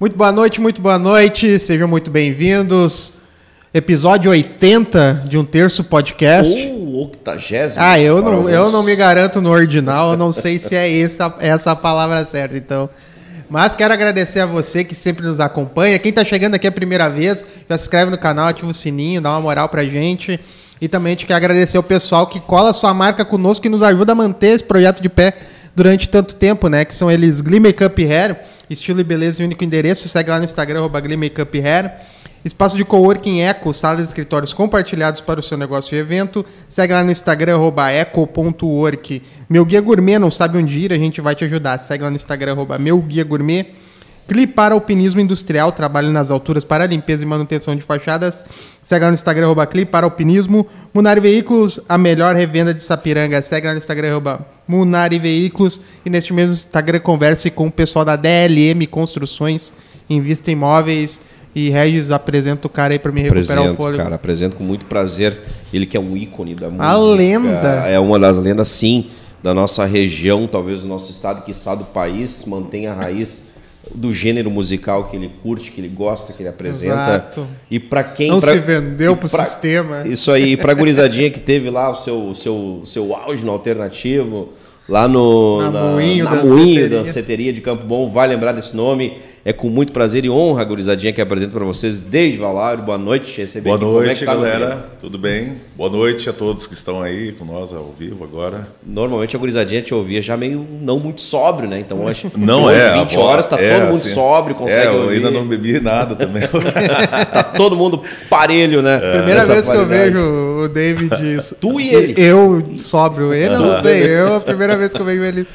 Muito boa noite, muito boa noite, sejam muito bem-vindos. Episódio 80 de um terço podcast. Ou octagésimo. Ah, eu não, eu não me garanto no ordinal, eu não sei se é essa, essa a palavra certa, então. Mas quero agradecer a você que sempre nos acompanha. Quem está chegando aqui a primeira vez, já se inscreve no canal, ativa o sininho, dá uma moral pra gente. E também a gente quer agradecer o pessoal que cola sua marca conosco, que nos ajuda a manter esse projeto de pé durante tanto tempo, né? Que são eles Glee Makeup Hair, estilo e beleza e único endereço. Segue lá no Instagram, arroba Glee Makeup Hair. Espaço de coworking Eco, salas e escritórios compartilhados para o seu negócio e evento. Segue lá no Instagram, eco.work. Meu Guia Gourmet, não sabe onde ir, a gente vai te ajudar. Segue lá no Instagram, arroba Meu Guia Gourmet. Clipar Alpinismo Industrial, trabalho nas alturas para limpeza e manutenção de fachadas. Segue lá no Instagram, arroba Clipar Alpinismo. Munari Veículos, a melhor revenda de Sapiranga. Segue lá no Instagram, arroba Munari Veículos. E neste mesmo Instagram, converse com o pessoal da DLM Construções, Invista Imóveis. E Regis apresenta o cara aí para me recuperar apresento, o fôlego. cara, apresento com muito prazer. Ele que é um ícone da música. A lenda. É uma das lendas, sim, da nossa região, talvez do nosso estado, que está do país, mantém a raiz do gênero musical que ele curte, que ele gosta, que ele apresenta. Exato. E para quem Não pra- se vendeu pro pra- sistema. Isso aí, pra gurizadinha que teve lá o seu, o seu, seu auge no alternativo, lá no Na Moinho na Danceteria. Moinho Danceteria de Campo Bom, vai lembrar desse nome. É com muito prazer e honra, gurizadinha, que apresento para vocês desde Valário. Boa noite, te receber Boa aqui. Como é noite, que tá, galera. Tudo bem? Boa noite a todos que estão aí com nós ao vivo agora. Normalmente a gurizadinha te ouvia já meio não muito sóbrio, né? Então acho que Não hoje, é. a 20 vo- horas, tá é, todo mundo assim, sóbrio, consegue É, eu ouvir. ainda não bebi nada também. Tá todo mundo parelho, né? Primeira Nessa vez que eu vejo o David. Tu e ele. Eu sóbrio. Ele, eu não sei. Eu, a primeira vez que eu vejo ele.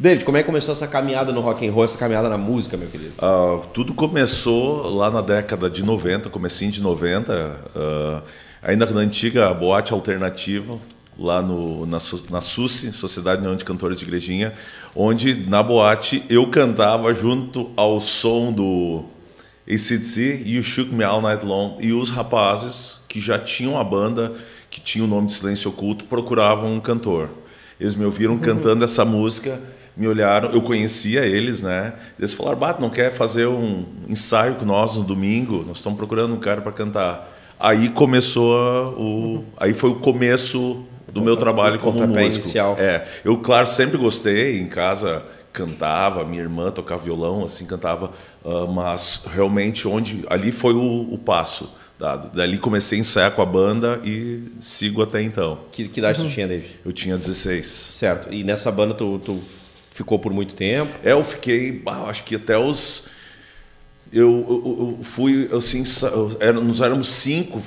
David, como é que começou essa caminhada no rock and roll, essa caminhada na música, meu querido? Ah, tudo começou lá na década de 90, comecinho de 90, ah, ainda na antiga boate alternativa, lá no, na, na SUSE, Sociedade União de Cantores de Igrejinha, onde na boate eu cantava junto ao som do ACDC e o Shook Me All Night Long. E os rapazes que já tinham a banda, que tinha o nome de Silêncio Oculto, procuravam um cantor. Eles me ouviram cantando essa música, me olharam, eu conhecia eles, né? Eles falaram: Bato, não quer fazer um ensaio com nós no domingo? Nós estamos procurando um cara para cantar. Aí começou o. Aí foi o começo do meu trabalho como músico. inicial. É, eu, claro, sempre gostei, em casa cantava, minha irmã tocava violão, assim, cantava, ah, mas realmente onde ali foi o, o passo dado. Dali comecei a ensaiar com a banda e sigo até então. Que, que idade tu tinha, David? Eu tinha 16. Certo. E nessa banda tu, tu ficou por muito tempo? É, eu fiquei, acho que até os. Eu, eu, eu fui, assim, eu- era- nós éramos cinco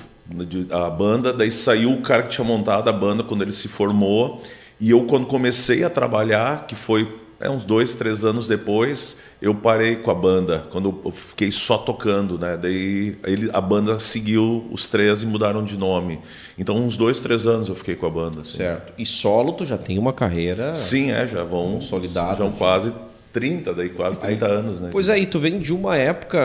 a banda, daí saiu o cara que tinha montado a banda quando ele se formou. E eu, quando comecei a trabalhar, que foi é, uns dois, três anos depois, eu parei com a banda, quando eu- fiquei só tocando, né? Daí ele, a banda seguiu os três e mudaram de nome. Então, uns dois, três anos eu fiquei com a banda. assim. Certo. E solo tu já tem uma carreira. Sim, é, já vão Consolidado. Já vão quase 30, daí quase 30 anos, né? Pois é, e tu vem de uma época,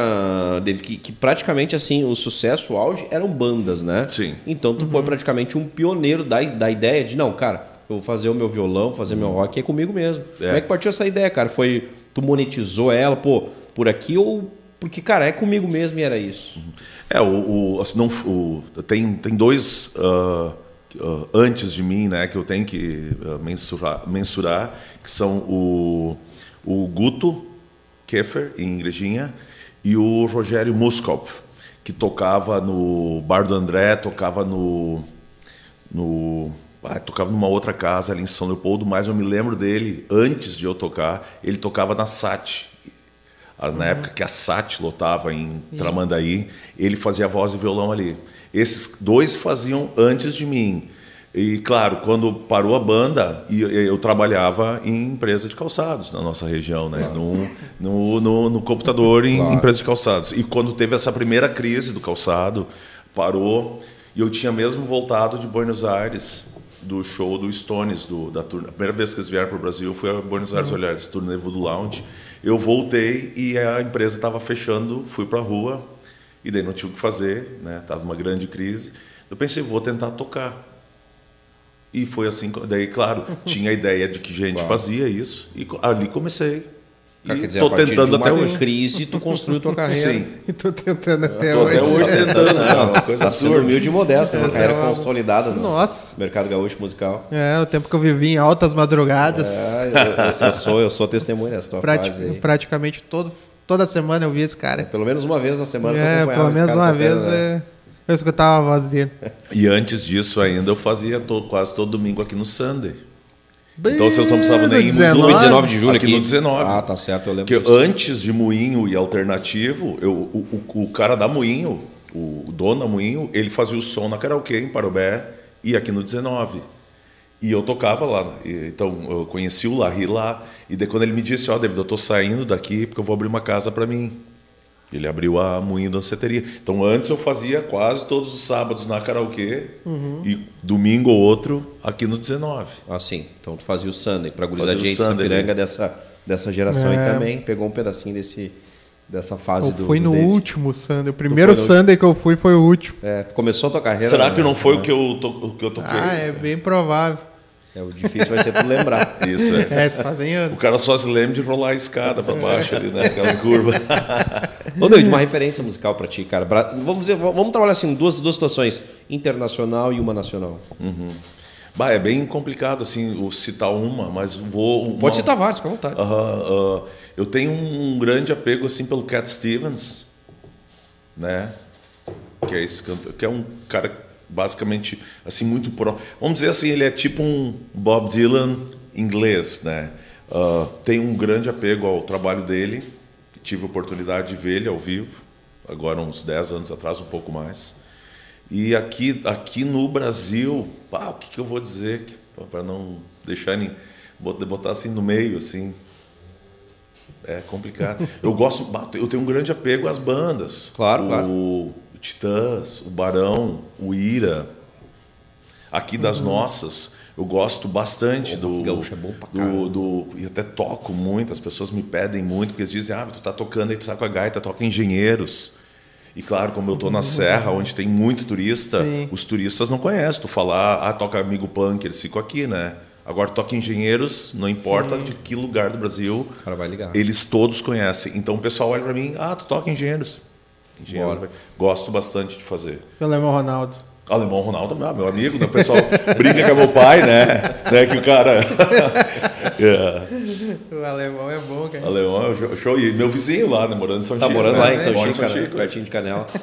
David, que, que praticamente assim, o sucesso, o auge eram bandas, né? Sim. Então tu foi praticamente um pioneiro da, da ideia de, não, cara, eu vou fazer o meu violão, fazer meu rock é comigo mesmo. Como é que partiu essa ideia, cara? Foi, tu monetizou ela, pô, por aqui ou... Porque, cara, é comigo mesmo e era isso. É, o, o, assim, não, o- tem, tem dois ah, ah, antes de mim, né, que eu tenho que ah, mensurar, mensurar, que são o, o Guto Keffer, em Igrejinha, e o Rogério Muskopf, que tocava no Bar do André, tocava no... no ah, tocava numa outra casa ali em São Leopoldo, mas eu me lembro dele, antes de eu tocar, ele tocava na SAT, ah, na época que a SAT lotava em Tramandaí, ele fazia voz e violão ali. Esses dois faziam antes de mim. E, claro, quando parou a banda, eu trabalhava em empresa de calçados na nossa região, né? no, no, no, no computador em empresa de calçados. E quando teve essa primeira crise do calçado, parou, e eu tinha mesmo voltado de Buenos Aires, do show do Stones, do, da. A primeira vez que eles vieram para o Brasil foi a Buenos Aires, olhar esse turnê Voodoo Lounge. Eu voltei e a empresa estava fechando, fui para a rua, e daí não tinha o que fazer, né? Tava uma grande crise. Eu pensei, vou tentar tocar. E foi assim, daí, claro, tinha a ideia de que gente fazia isso, e ali comecei. Cara, quer dizer, tô tentando de uma até hoje. crise, tu construiu tua carreira. Sim. E tô tentando até Tô hoje. até hoje tentando, né? Uma coisa Tá sendo humilde e modesta, uma Essa carreira é uma- consolidada no Nossa. mercado gaúcho musical. É, o tempo que eu vivi em altas madrugadas. É, eu, eu- eu sou, eu sou testemunha dessa tua prati- fase aí. praticamente todo, toda semana eu vi esse cara. Pelo menos uma vez na semana É, acompanhava pelo menos uma vez né? é, eu escutava a voz dele. E antes disso ainda eu fazia to- quase todo domingo aqui no Sunday. Então vocês não precisavam nem ir No muito- No 19 de julho Aqui aqui. no 19. Ah, tá certo, eu lembro Porque disso. antes de Moinho e Alternativo, eu, o, o, o cara da Moinho, o dono da Moinho, ele fazia o som na karaokê em Parobé e aqui no 19. E eu tocava lá. Então eu conheci o Larry lá. E daí quando ele me disse: Ó, David, eu tô saindo daqui porque eu vou abrir uma casa para mim. Ele abriu a Moinho Danceteria. Então antes eu fazia quase todos os sábados na karaokê e domingo ou outro aqui no 19. Ah, sim. Então tu fazia o Sunday pra Fazia gurizadinha o de Sunday, Sapiranga dessa, dessa geração É. aí também. Pegou um pedacinho desse, dessa fase Eu do do no David. último Sunday. O primeiro foi Sunday que eu fui foi o último. É, tu começou a tua carreira... Será que não foi o que eu, to, o que eu toquei? Ah, é bem provável. É, o difícil vai ser tu lembrar. Isso, é. É, fazem O cara só se lembra de rolar a escada para baixo ali, né? Aquela curva. Ô, David, uma referência musical pra ti, cara. Vamos, dizer, vamos trabalhar assim, duas, duas situações. Internacional e uma nacional. Bah, é bem complicado, assim, o citar uma, mas vou... uma- Pode citar vários, fica à vontade. Ah, eu tenho um grande apego, assim, pelo Cat Stevens, né? Que é esse cantor, que é um cara basicamente, assim, muito pro... Vamos dizer assim, ele é tipo um Bob Dylan inglês, né? Ah, tenho um grande apego ao trabalho dele, tive a oportunidade de ver ele ao vivo, agora uns 10 anos atrás, um pouco mais. E aqui, aqui no Brasil, pá, o que, que eu vou dizer para não deixar nem bot- botar assim no meio, assim. É complicado. Eu gosto, eu tenho um grande apego às bandas. Claro, o, claro. O Titãs, o Barão, o Ira. Aqui das nossas, eu gosto bastante Pô, do, Gaúcho é bom pra do, do e até toco muito. As pessoas me pedem muito porque eles dizem: "Ah, tu tá tocando aí, tu tá com a gaita, toca engenheiros". E claro, como eu tô na serra, onde tem muito turista, Sim. os turistas não conhecem. Tu falar, ah, toca amigo punk, eles ficam aqui, né? Agora toca engenheiros, não importa de que lugar do Brasil, O cara vai ligar. eles todos conhecem. Então o pessoal olha para mim, ah, tu toca engenheiros. Engenheiro, Bora. gosto bastante de fazer. Pelo Alemão Ronaldo. Alemão Ronaldo, meu, meu amigo, né? O pessoal brinca que é meu pai, né? né? Que o cara. É, O alemão é bom, cara. Alemão é o show. E meu vizinho lá, né? Morando em São Tá Chico. morando né? lá em São Mora Chico, cara, Chico. pertinho de Canela.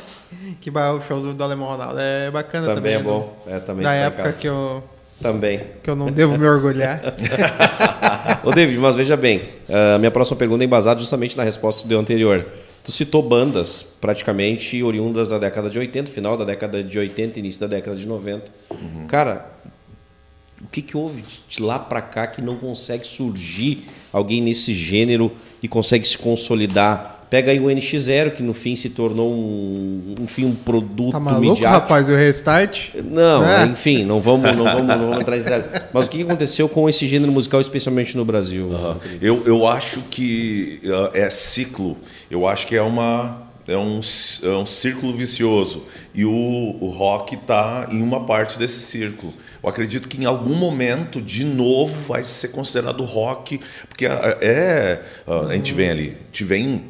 Que o show do, do Alemão Ronaldo é bacana também. Também é né? bom. É, também Da época casa. que eu, Também. que eu não devo me orgulhar. Ô, David, mas veja bem, a minha próxima pergunta é embasada justamente na resposta do anterior. Tu citou bandas praticamente oriundas da década de 80, final da década de 80, início da década de 90. Cara, o que, que houve de lá pra cá que não consegue surgir alguém nesse gênero e consegue se consolidar? Pega aí o NX0, que no fim se tornou um, enfim, um produto Tá maluco, midiático. rapaz? E o restart? Não, É. enfim, não vamos, não vamos, não vamos entrar nesse. Mas o que aconteceu com esse gênero musical, especialmente no Brasil? Eu, eu acho que uh, é ciclo. Eu acho que é uma é um, é um círculo vicioso e o, o rock está em uma parte desse círculo. Eu acredito que em algum momento de novo vai ser considerado rock, porque é uh, a gente vem ali, a gente vem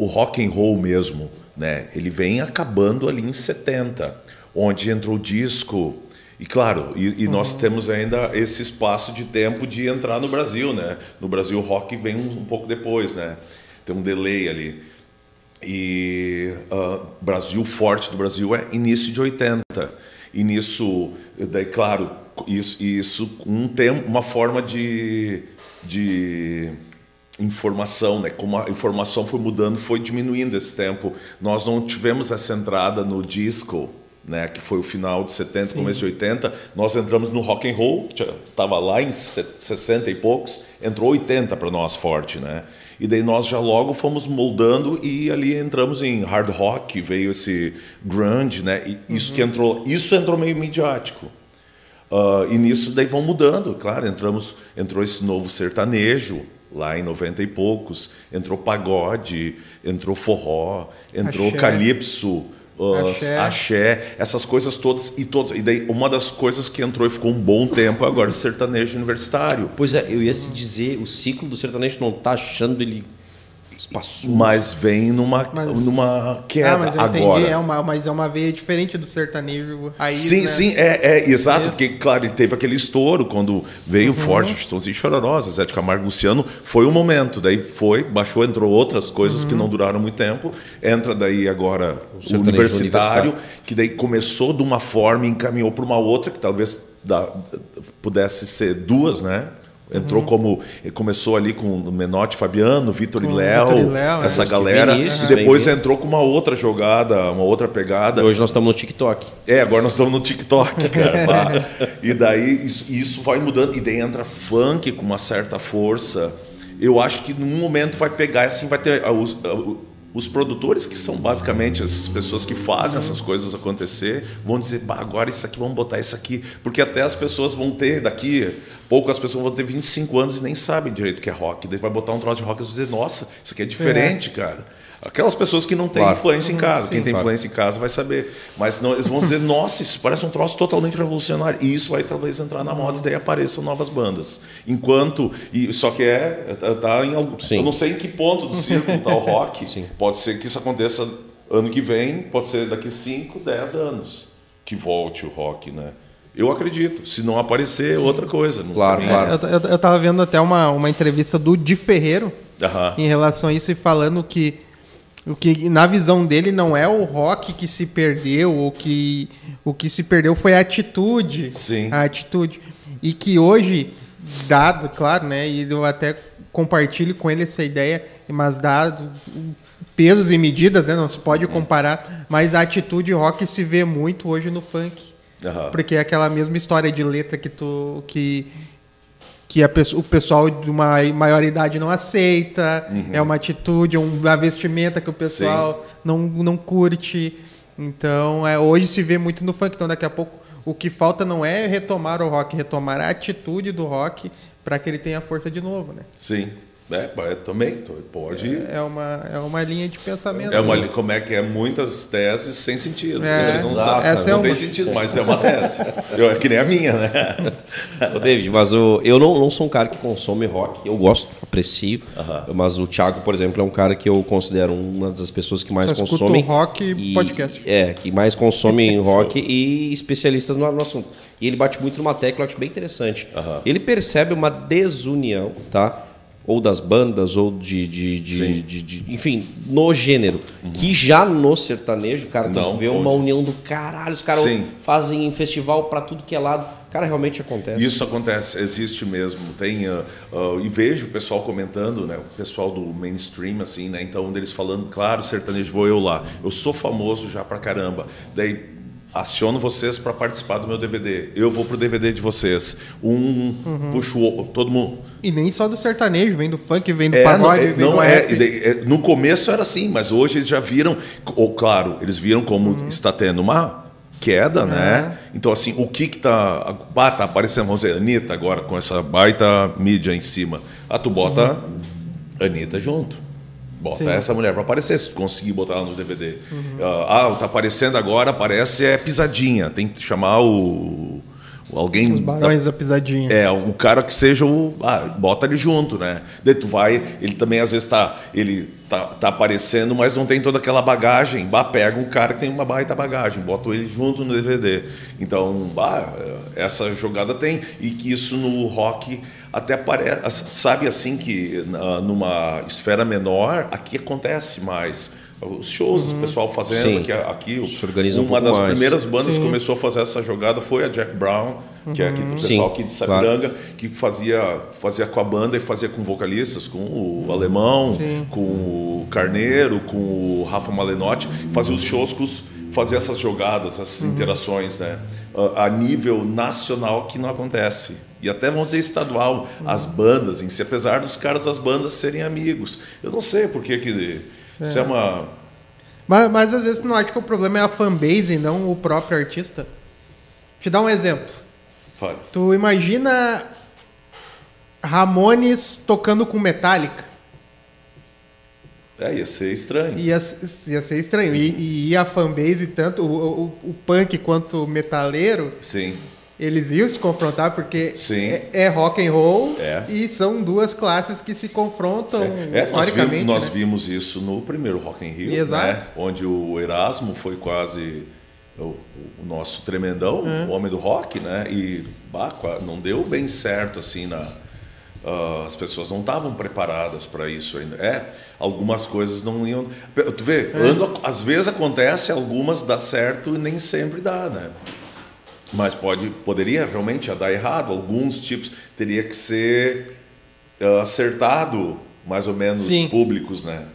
o rock and roll mesmo, né? Ele vem acabando ali em 70, onde entrou o disco. E claro, e, e nós temos ainda esse espaço de tempo de entrar no Brasil, né? No Brasil o rock vem um, um pouco depois, né? Tem um delay ali. E ah, Brasil forte do Brasil é início de 80. E nisso, daí claro, isso, isso com um tempo, uma forma de, de informação, né? Como a informação foi mudando, foi diminuindo esse tempo. Nós não tivemos essa entrada no disco, né? Que foi o final de 70, começo de 80. Nós entramos no rock and roll, que estava lá em se- 60 e poucos, entrou 80 para nós forte, né? E daí nós já logo fomos moldando e ali entramos em hard rock, veio esse grunge, né? E isso que entrou, isso entrou meio midiático. Ah, e nisso daí vão mudando, claro, entramos, entrou esse novo sertanejo lá em 90 e poucos, entrou pagode, entrou forró, entrou Axé. calypso, uh, Axé. axé. essas coisas todas e todas. E daí uma das coisas que entrou e ficou um bom tempo é agora o sertanejo universitário. Pois é, eu ia se dizer, o ciclo do sertanejo não tá achando ele espaçoso. Mas vem numa, Mas- numa queda Ah, mas eu agora. entendi, é uma, mas é uma veia diferente do sertanejo raiz, Sim, né? sim, é, é exato, porque, claro, teve aquele estouro quando veio forte, Chitãozinho e Chororosa, Zé de Camargo Luciano, foi um momento, daí foi, baixou, entrou outras coisas que não duraram muito tempo, entra daí agora o, sertanejo universitário, universitário. que daí começou de uma forma e encaminhou para uma outra, que talvez dá- pudesse ser duas, né? Entrou como. Começou ali com o Menotti Fabiano, Vitor e Léo, Vitor e Léo, essa é. galera. Vinícius, e depois bem-vindo. entrou com uma outra jogada, uma outra pegada. Hoje nós estamos no TikTok. É, agora nós estamos no TikTok, cara. e daí isso, isso vai mudando. E daí entra funk com uma certa força. Eu acho que num momento vai pegar, assim, vai ter os, ah, o- os produtores que são basicamente essas pessoas que fazem essas coisas acontecer, vão dizer, bah, agora isso aqui, vamos botar isso aqui. Porque até as pessoas vão ter, daqui, poucas pessoas vão ter 25 anos e nem sabem direito o que é rock. Daí vai botar um troço de rock e vão dizer, nossa, isso aqui é diferente, cara. Aquelas pessoas que não têm Claro. influência em casa. Quem tem claro. influência em casa vai saber. Mas não, eles vão dizer, nossa, isso parece um troço totalmente revolucionário. E isso vai talvez entrar na moda e daí apareçam novas bandas. Enquanto. E, só que é. tá- Tá em algum. Sim. Eu não sei em que ponto do círculo está o rock. Sim. Pode ser que isso aconteça ano que vem, pode ser daqui 5, 10 anos. Que volte o rock, né? Eu acredito. Se não aparecer, é outra coisa. Não Claro, claro. Eu, eu, eu tava vendo até uma, uma entrevista do Di Ferreiro em relação a isso e falando que o que na visão dele não é o rock que se perdeu, o que o que se perdeu foi a atitude, Sim. a atitude e que hoje dado, claro, né, e eu até compartilho com ele essa ideia, mas dado pesos e medidas, né, não se pode comparar, mas a atitude rock se vê muito hoje no funk. Aham. Porque é aquela mesma história de letra que tu que que o pessoal de uma maior idade não aceita, é uma atitude, uma vestimenta que o pessoal não, não curte. Então, é, hoje se vê muito no funk. Então, daqui a pouco, o que falta não é retomar o rock, retomar a atitude do rock para que ele tenha força de novo, né? Sim. É, é, também pode. É uma, é uma linha de pensamento. É uma, né? como é que é muitas teses sem sentido. É, a gente não sabe. Essa é não tem uma. sentido, mas é uma tese. Eu, é que nem a minha, né? Ô, David, mas o, eu não, não sou um cara que consome rock. Eu gosto, aprecio. Aham. Mas o Thiago, por exemplo, é um cara que eu considero uma das pessoas que mais Só escuto consomem. rock e podcast. É, que mais consomem rock e especialistas no, no assunto. E ele bate muito numa tecla, eu acho bem interessante. Aham. Ele percebe uma desunião, tá? Ou das bandas, ou de. de, de. Uhum. de- de- enfim, no gênero. Que já no sertanejo, cara, tu Não, vê pode. uma união do caralho. Os caras fazem festival pra tudo que é lado. Cara, realmente acontece. Isso acontece, existe mesmo. Tem, ah, ah, e vejo o pessoal comentando, né? O pessoal do mainstream, assim, né? Então, um deles falando, claro, sertanejo, vou eu lá. Eu sou famoso já pra caramba. Daí aciono vocês para participar do meu DVD. Eu vou pro DVD de vocês. Um puxa o outro, todo mundo. E nem só do sertanejo, vem do funk, vem do É, não, é, vem não do é, é, No começo era assim, mas hoje eles já viram. Ou claro, eles viram como Uhum. está tendo uma queda, né? Então, assim, o que que tá. Ah, tá aparecendo, vamos dizer, Anitta agora com essa baita mídia em cima. Ah, tu bota Anitta junto. Bota Uhum. Sim. essa mulher para aparecer, se conseguir botar ela no DVD. Ah, ah, tá aparecendo agora, aparece é pisadinha. Tem que chamar o. o alguém. Os barões da pisadinha. É, um cara que seja o. Ah, bota ele junto, né? Daí tu vai, ele também às vezes tá. Ele tá, tá aparecendo, mas não tem toda aquela bagagem. Bah, pega um cara que tem uma baita bagagem, bota ele junto no DVD. Então, bah, essa jogada tem. E que isso no rock até parece. Sabe assim que numa esfera menor, aqui acontece mais. Os shows, o pessoal fazendo Sim. aqui, aqui Se organiza um uma pouco das mais. primeiras bandas que começou a fazer essa jogada foi a Jack Brown, que é aqui do Sim, pessoal aqui de claro. Sapiranga, que fazia, fazia com a banda e fazia com vocalistas, com o Alemão, com o Carneiro, com o Rafa Malenotti, fazia os shows com os, fazia essas jogadas, essas interações, né? A, a nível nacional que não acontece. E até vamos dizer estadual, as bandas em si, apesar dos caras das bandas serem amigos. Eu não sei por que que isso é uma Mas, mas às vezes não acha que o problema é a fanbase e não o próprio artista? Te dar um exemplo. Fale. Tu imagina Ramones tocando com Metallica. É, ia ser estranho. Ia, ia ser estranho. E, e a fanbase, tanto o, o, o punk quanto o metaleiro, Sim. eles iam se confrontar porque Sim. é, é rock and roll É. e são duas classes que se confrontam É, nós, vimos, historicamente. nós né? vimos isso no primeiro Rock in Rio, Exato. né? onde o Erasmo foi quase o, o nosso tremendão, o homem do rock, né? E bah, não deu bem certo assim na ah, as pessoas não estavam preparadas para isso ainda. É, algumas coisas não iam. Tu vê, ando, às vezes acontece, algumas dá certo e nem sempre dá, né? Mas pode, poderia realmente dar errado. Alguns tipos teria que ser ah, acertado, mais ou menos, Sim. públicos, né?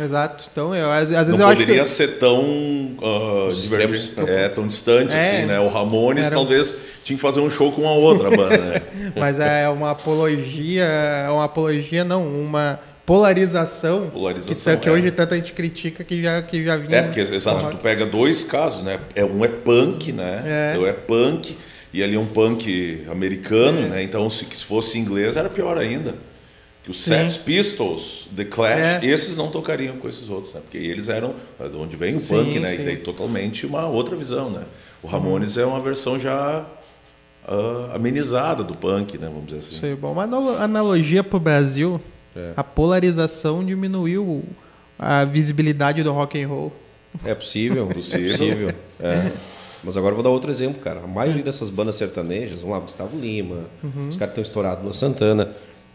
Exato. Então, eu, às, às vezes Não eu acho poderia que. ser tão divergente, extremos. é, tão distante É. assim, né? O Ramones Era- talvez tinha que fazer um show com a outra banda, né? Mas é uma apologia. É uma apologia, não, uma polarização. Polarização, Que, que é. hoje tanto a gente critica que já, que já vinha. É, porque, exato, tu pega dois casos, né? É, um é punk, né? É. É punk, e ali é um punk americano, né? Então se, se fosse inglês era pior ainda. Que os Sim. Sex Pistols, The Clash, É. esses não tocariam com esses outros, né? Porque eles eram de onde vem o Sim, punk, né? sim. Uhum. E daí totalmente uma outra visão, né? O Ramones é uma versão já ah, amenizada do punk, né? Vamos dizer assim. Isso aí, bom. Uma analo- analogia pro Brasil, É. a polarização diminuiu a visibilidade do rock and roll. É possível, Possível. é possível. É. Mas agora eu vou dar outro exemplo, cara. A maioria dessas bandas sertanejas, vamos lá, Gustavo Lima, Uhum. os caras estão estourados no Santana.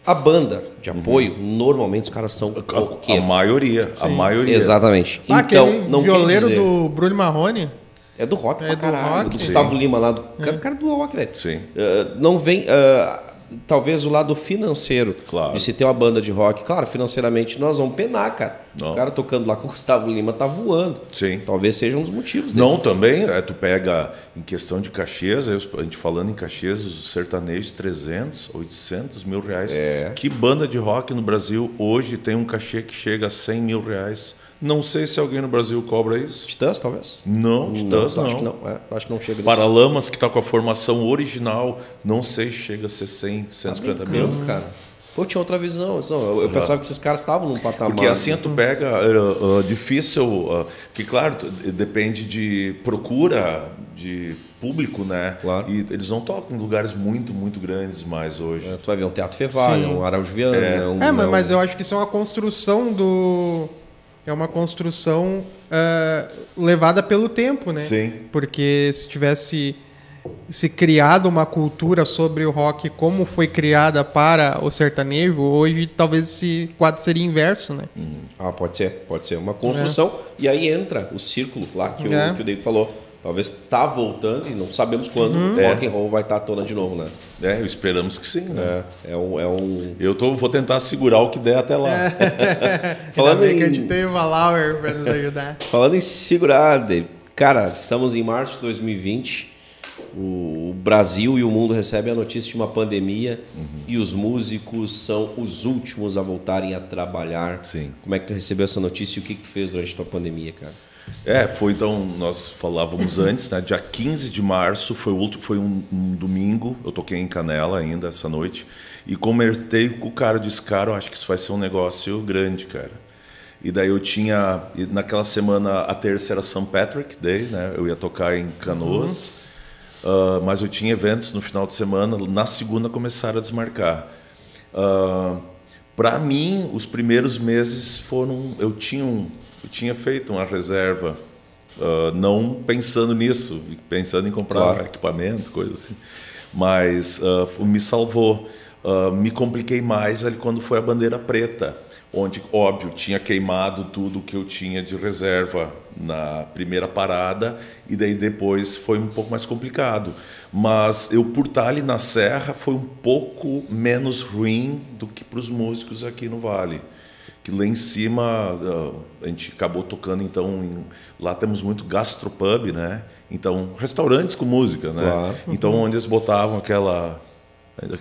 A banda de apoio, normalmente os caras são Uhum. A, maioria, a maioria. Exatamente. Ah, então, aquele não violeiro do Bruno Marrone. É do rock É pra do caralho. rock. Do Gustavo Sim. Lima lá. Do... Cara, cara do rock, velho. Sim. Ah, não vem... ah, talvez o lado financeiro Claro. de se ter uma banda de rock. Claro, financeiramente nós vamos penar, cara. Não. O cara tocando lá com o Gustavo Lima tá voando. Sim. Talvez seja um dos motivos dele. Não, também, é, tu pega em questão de cachês, a gente falando em cachês, os sertanejos, 300, 800 mil reais. É. Que banda de rock no Brasil hoje tem um cachê que chega a 100 mil reais? Não sei se alguém no Brasil cobra isso. Titãs, talvez? Não, Titãs não, não. Acho que não. É, acho que não chega. Paralamas, que está com a formação original, não sei se chega a ser 100, Tá 150 mil. brincando, cara. Pô, tinha outra visão. Eu, eu pensava que esses caras estavam num patamar. Porque assim tu pega, uh, uh, difícil, uh, que claro, depende de procura de público, né? Claro. E eles não tocam em lugares muito, muito grandes mais hoje. É, Tu vai ver um Teatro Fevalha, Sim. um Araújo Viana. Um, É, mas, um- mas eu acho que isso é uma construção do. É uma construção ah, levada pelo tempo, né? Sim. Porque se tivesse se criado uma cultura sobre o rock como foi criada para o sertanejo, hoje talvez esse quadro seria inverso, né? Ah, pode ser, pode ser. Uma construção. E aí entra o círculo lá que, É. o, que o David falou. Talvez tá voltando e não sabemos quando o É. rock and roll vai estar à tona de novo, né? É, esperamos que sim, né? É, é um. É um... Eu tô, vou tentar segurar o que der até lá. Falando Ainda bem em- que a gente tem o Valauer para nos ajudar. Falando em segurar, David, cara, estamos em março de 2020. O Brasil e o mundo recebem a notícia de uma pandemia e os músicos são os últimos a voltarem a trabalhar. Sim. Como é que tu recebeu essa notícia e o que, que tu fez durante a tua pandemia, cara? É, foi então, nós falávamos antes, né? Dia 15 de março foi, o último, foi um, um domingo, eu toquei em Canela ainda essa noite, e comentei com o cara, disse, cara, eu acho que isso vai ser um negócio grande, cara. E daí eu tinha, naquela semana, a terça era St. Patrick Day, né? Eu ia tocar em Canoas, ah, mas eu tinha eventos no final de semana, na segunda começaram a desmarcar. para mim, os primeiros meses foram. Eu tinha, um, tinha feito uma reserva, ah, não pensando nisso, pensando em comprar Claro. equipamento, coisa assim. Mas f- me salvou. Ah, me compliquei mais ali quando foi a bandeira preta, onde, óbvio, tinha queimado tudo que eu tinha de reserva na primeira parada, e daí depois foi um pouco mais complicado. Mas eu, por estar ali na Serra, foi um pouco menos ruim do que para os músicos aqui no Vale que lá em cima ah, a gente acabou tocando então em- lá temos muito gastropub né? Então restaurantes com música né? Claro. então onde eles botavam aquela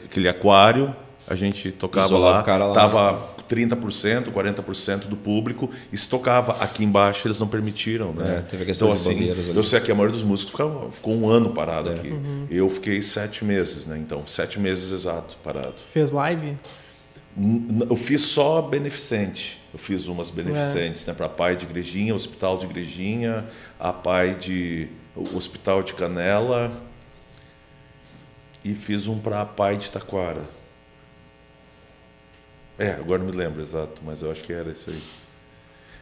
aquele aquário a gente tocava Isolava lá o cara lá. tava 30%, 40% do público e se tocava aqui embaixo eles não permitiram né? É, teve a questão então de assim eu sei que a maioria dos músicos ficava, ficou um ano parado É. aqui. Eu fiquei sete meses né? Então sete meses exato parado. Fez live? Eu fiz só beneficente. eu fiz umas beneficentes, é. né, para pai de Igrejinha, Hospital de Igrejinha, a pai de Hospital de Canela e fiz um para a pai de Taquara. É, agora não me lembro exato, mas eu acho que era isso aí.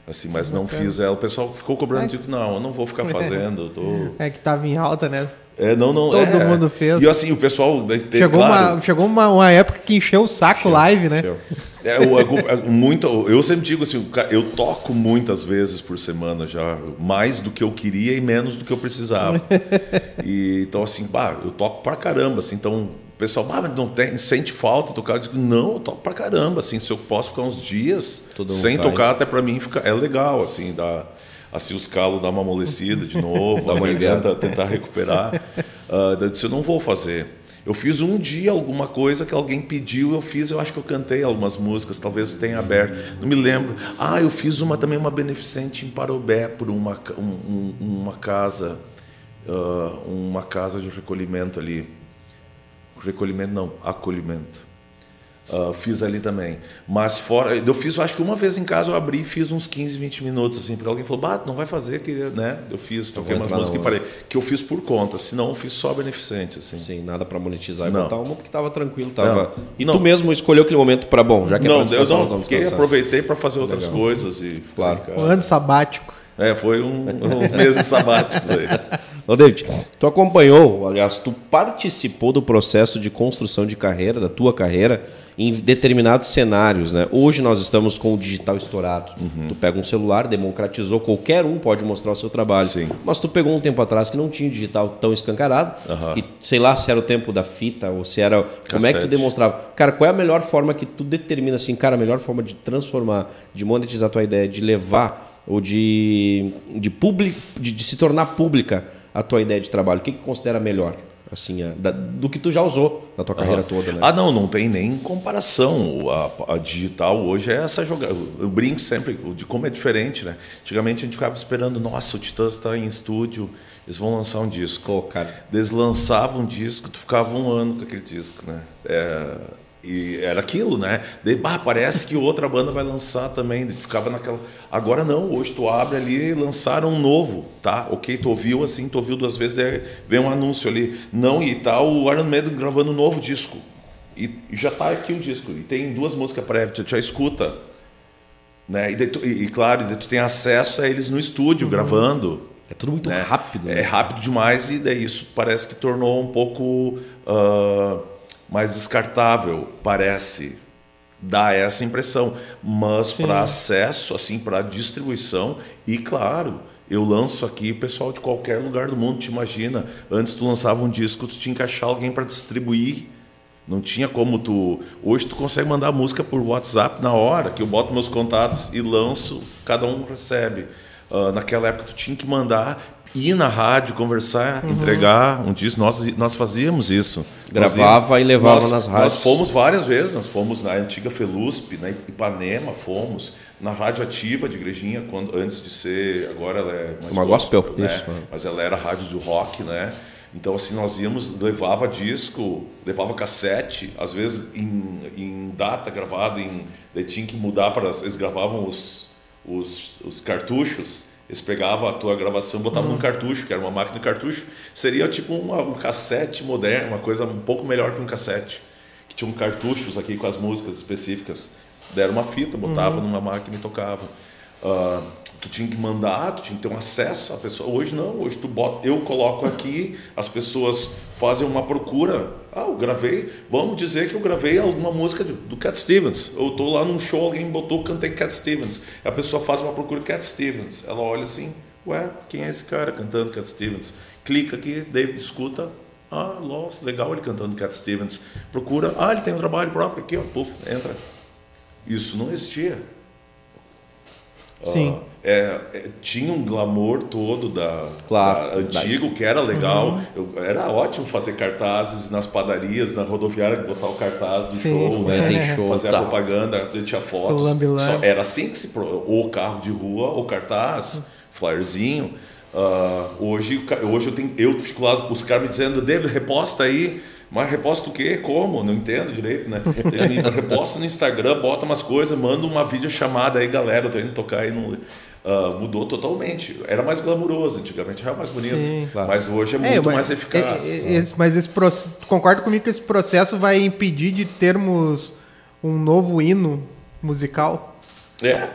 Assim, mas não fiz ela. O pessoal ficou cobrando, é. Dito, não, eu não vou ficar fazendo. Tô... É que estava em alta, né? É, não, não, Todo é. mundo fez. E assim, o pessoal. Chegou, claro, uma, chegou uma, uma época que encheu o saco encheu, live, né? É, eu, eu, muito, eu sempre digo assim, eu toco muitas vezes por semana já, mais do que eu queria e menos do que eu precisava. e, então, assim, bah, eu toco pra caramba, assim, então o pessoal, ah, mas não tem, sente falta de tocar. Eu digo, não, eu toco pra caramba, assim, se eu posso ficar uns dias Todo sem tocar, até pra mim fica, é legal, assim, dá, assim, os calos dá uma amolecida de novo, dá uma garganta tentar recuperar. Uh, eu disse, eu não vou fazer. Eu fiz um dia alguma coisa que alguém pediu, eu fiz, eu acho que eu cantei algumas músicas, talvez tenha aberto, não me lembro. Ah, eu fiz uma também, uma beneficente em Parobé, por uma, um, uma casa, uh, uma casa de recolhimento ali recolhimento não, acolhimento. Uh, fiz ali também. Mas fora, eu fiz, acho que uma vez em casa eu abri e fiz uns 15, 20 minutos, assim, porque alguém falou, bah, não vai fazer, queria, né? Eu fiz, toquei umas músicas que parei. Que eu fiz por conta, senão eu fiz só beneficente, assim. Sim, nada para monetizar e não. botar uma porque tava tranquilo, tava. Não. E não. tu mesmo escolheu aquele momento para bom, já que é não, é eu não, fiquei, aproveitei para fazer outras Legal. coisas e claro. Um ano sabático. É, foi um, uns meses sabáticos aí. Ô, David, tu acompanhou, aliás, tu participou do processo de construção de carreira, da tua carreira, em determinados cenários, né? Hoje nós estamos com o digital estourado. Uhum. Tu pega um celular, democratizou, qualquer um pode mostrar o seu trabalho. Sim. Mas tu pegou um tempo atrás que não tinha digital tão escancarado, uhum. que sei lá se era o tempo da fita ou se era. Cassete. Como é que tu demonstrava? Cara, qual é a melhor forma que tu determina assim, cara, a melhor forma de transformar, de monetizar a tua ideia, de levar ou de, de, public, de, de se tornar pública a tua ideia de trabalho? O que, que considera melhor? assim, do que tu já usou na tua carreira toda, né? Ah, não, não tem nem comparação. A, a digital hoje é essa jogada. Eu brinco sempre de como é diferente, né? Antigamente a gente ficava esperando, nossa, o Titãs está em estúdio, eles vão lançar um disco. Pô, cara. Eles lançavam um disco, tu ficava um ano com aquele disco, né? É, e era aquilo, né? De, bah, parece que outra banda vai lançar também. Ficava naquela. Agora não, hoje tu abre ali e lançaram um novo, tá? Ok, tu ouviu assim, tu ouviu duas vezes, daí vem um anúncio ali. Não, e tá o Iron Maiden gravando um novo disco. E, e já tá aqui o disco. E tem duas músicas prévias, tu já escuta. Né? E, tu, e, e claro, tu tem acesso a eles no estúdio, uhum. gravando. É tudo muito né? rápido. Né? É rápido demais e daí isso parece que tornou um pouco. Uh, mais descartável, parece dar essa impressão, mas para acesso, assim, para distribuição e claro, eu lanço aqui pessoal de qualquer lugar do mundo, te imagina, antes tu lançava um disco, tu tinha que achar alguém para distribuir. Não tinha como tu. Hoje tu consegue mandar música por WhatsApp na hora, que eu boto meus contatos e lanço, cada um recebe. Uh, naquela época tu tinha que mandar ir na rádio, conversar, uhum. entregar um disco. Nós, nós fazíamos isso. Gravava e levava nós, nas rádios. Nós fomos várias vezes, nós fomos na antiga Felusp, na Ipanema, fomos na rádio ativa de Igrejinha, quando, antes de ser, agora ela é mais Uma gospel, gospel né? isso. Mas ela era rádio de rock, né? Então, assim, nós íamos, levava disco, levava cassete, às vezes em, em data gravado, em, tinha que mudar para. Eles gravavam os, os, os cartuchos eles pegavam a tua gravação, botavam uhum. num cartucho, que era uma máquina de cartucho. Seria tipo um, um cassete moderno, uma coisa um pouco melhor que um cassete. Que tinham cartuchos aqui com as músicas específicas. Deram uma fita, botava uhum. numa máquina e tocava. Uh, tu tinha que mandar, tu tinha que ter um acesso à pessoa. Hoje não, hoje tu bota, eu coloco aqui, as pessoas fazem uma procura. Ah, eu gravei, vamos dizer que eu gravei alguma música do Cat Stevens. Eu estou lá num show, alguém botou, cantei Cat Stevens. A pessoa faz uma procura Cat Stevens. Ela olha assim, ué, quem é esse cara cantando Cat Stevens? Clica aqui, David escuta. Ah, nossa, legal ele cantando Cat Stevens. Procura, ah, ele tem um trabalho próprio aqui, ó, puf, entra. Isso não existia. Sim. Uh, é, é, tinha um glamour todo da, claro, da antigo que era legal. Uhum. Eu, era ótimo fazer cartazes nas padarias, na rodoviária, botar o cartaz do Sim, show, né? Show, fazer tá. a propaganda, tinha fotos. Só, era assim que se ou carro de rua ou cartaz, flyerzinho. Uh, hoje, hoje eu tenho, eu fico lá, os caras me dizendo, David, reposta aí Mas reposta o quê? Como? Não entendo direito, né? Ele me reposta no Instagram, bota umas coisas, manda uma videochamada aí, galera, eu tô indo tocar aí no. Uh, mudou totalmente. Era mais glamuroso, antigamente era mais bonito. Sim, claro. Mas hoje é muito é, mas, mais eficaz. É, é, mas esse processo, concordo comigo que esse processo vai impedir de termos um novo hino musical? É.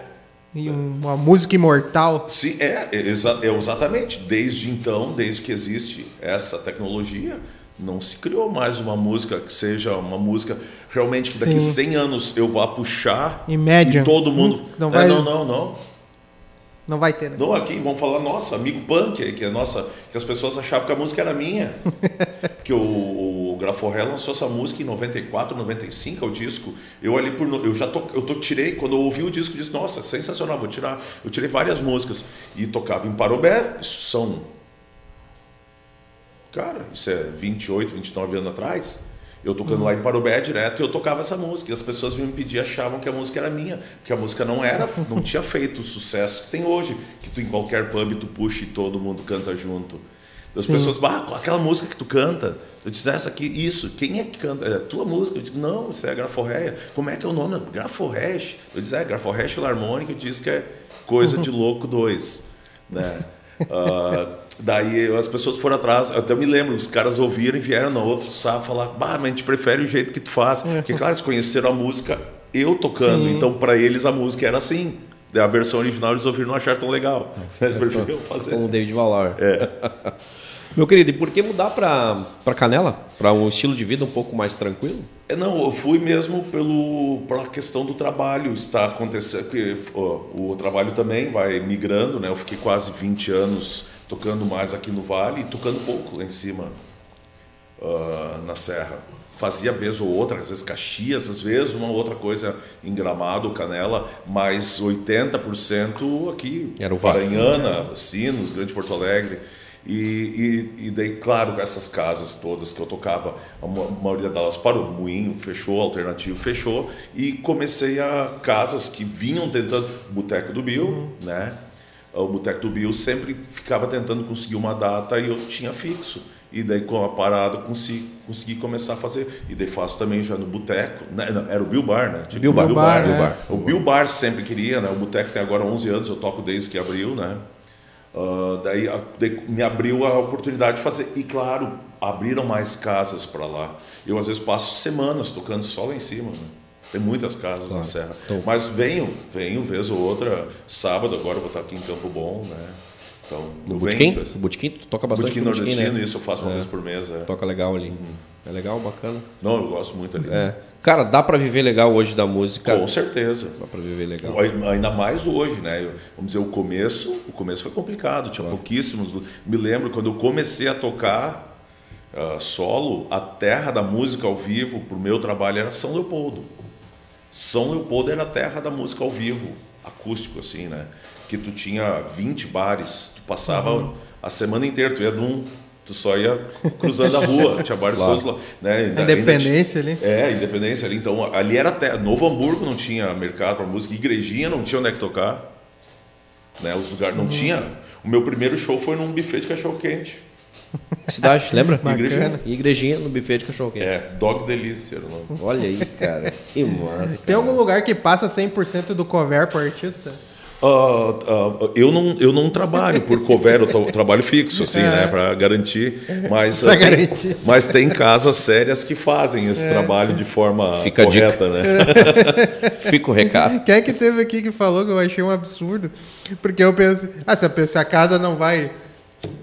E uma música imortal? Sim, é, exa é, exatamente. Desde então, desde que existe essa tecnologia, não se criou mais uma música que seja uma música realmente que daqui Sim. 100 anos eu vá puxar Imagine. e todo mundo. Não, vai... É, não, não, não. Não vai ter, né? Não, aqui vão falar, nossa, amigo punk, que é nossa, que as pessoas achavam que a música era minha. que o, o Graforré lançou essa música em 94, 95, é o disco. Eu ali por eu já to, eu to, tirei, quando eu ouvi o disco, disse, nossa, sensacional, vou tirar. Eu tirei várias músicas e tocava em Parobé, isso são Cara, isso é 28, 29 anos atrás. Eu tocando lá em Parobé direto, eu tocava essa música. E as pessoas vinham me pedir, achavam que a música era minha. Porque a música não era, não tinha feito o sucesso que tem hoje. Que tu em qualquer pub tu puxa e todo mundo canta junto. As Sim. pessoas, bah, aquela música que tu canta. Eu disse, essa aqui, isso, quem é que canta? É tua música? Eu digo, não, isso é a Graforréia. Como é que é o nome? Graforresh. Eu disse, é, Graforresh Larmônica, eu disse que é coisa de louco dois. Né? Uh, daí as pessoas foram atrás, eu até me lembro, os caras ouviram e vieram no outro sábado falar, bah, mas a gente prefere o jeito que tu faz. É. Porque, claro, eles conheceram a música eu tocando, Sim. então para eles a música era assim. A versão original eles ouviram não achar tão legal. Eles preferiram fazer. Com o David Valor. É. Meu querido, e por que mudar para Canela? Para um estilo de vida um pouco mais tranquilo? É, não, eu fui mesmo pelo, pela questão do trabalho. Está acontecendo, ó, o trabalho também vai migrando, né? Eu fiquei quase 20 anos tocando mais aqui no Vale e tocando pouco lá em cima, uh, na Serra. Fazia vez ou outra, às vezes Caxias, às vezes uma outra coisa em Gramado, Canela, mas 80% aqui, Era o Paranhana, Sinos, Grande Porto Alegre. E, e, e, daí, claro, essas casas todas que eu tocava, a maioria delas parou, moinho fechou, alternativo fechou, e comecei a casas que vinham tentando, Boteco do Bill, uhum. né? O Boteco do Bill sempre ficava tentando conseguir uma data e eu tinha fixo. E daí, com a parada, consegui, consegui começar a fazer. E daí faço também já no boteco. Né? Era o Bill Bar, né? Tipo, Bill Bar. Bill Bar, Bill Bar. O Bill Bar sempre queria, né? O boteco tem agora 11 anos, eu toco desde que abriu, né? Uh, daí, daí, me abriu a oportunidade de fazer. E claro, abriram mais casas para lá. Eu às vezes passo semanas tocando só lá em cima. Né? Tem muitas casas claro. na Serra. Então, Mas venho, venho vez ou outra. Sábado agora eu vou estar aqui em Campo Bom, né? Então, no Botequim? Botequim, tu toca bastante Botequim nordestino, né? isso eu faço uma é. vez por mês. É. Toca legal ali. Uhum. É legal, bacana. Não, eu gosto muito ali. É. Cara, dá para viver legal hoje da música? Com certeza. Dá para viver legal. Ainda mais hoje, né? Vamos dizer, o começo, o começo foi complicado, tinha claro. pouquíssimos. Me lembro quando eu comecei a tocar uh, solo, a terra da música ao vivo para o meu trabalho era São Leopoldo. São Leopoldo era a terra da música ao vivo, acústico assim, né? Que tu tinha 20 bares, tu passava uhum. a semana inteira, tu ia de um tu só ia cruzando a rua, tinha bares claro. todos lá. Né? independência ali. É, independência ali. Então, ali era até. Novo Hamburgo não tinha mercado para música, igrejinha não tinha onde é que tocar. Né? Os lugares não uhum. tinha. O meu primeiro show foi num buffet de cachorro-quente. Cidade, lembra? Igrejinha. Igrejinha no buffet de cachorro-quente. É, Dog Delícia. Olha aí, cara. Que massa. Tem algum lugar que passa 100% do cover para artista? Uh, uh, eu, não, eu não trabalho por cover, eu trabalho fixo, assim, é. né, para garantir. Mas, pra uh, garantir. mas tem casas sérias que fazem esse é. trabalho de forma Fica correta, né? Fica o recado. Quem é que teve aqui que falou que eu achei um absurdo? Porque eu pensei, ah, se a casa não vai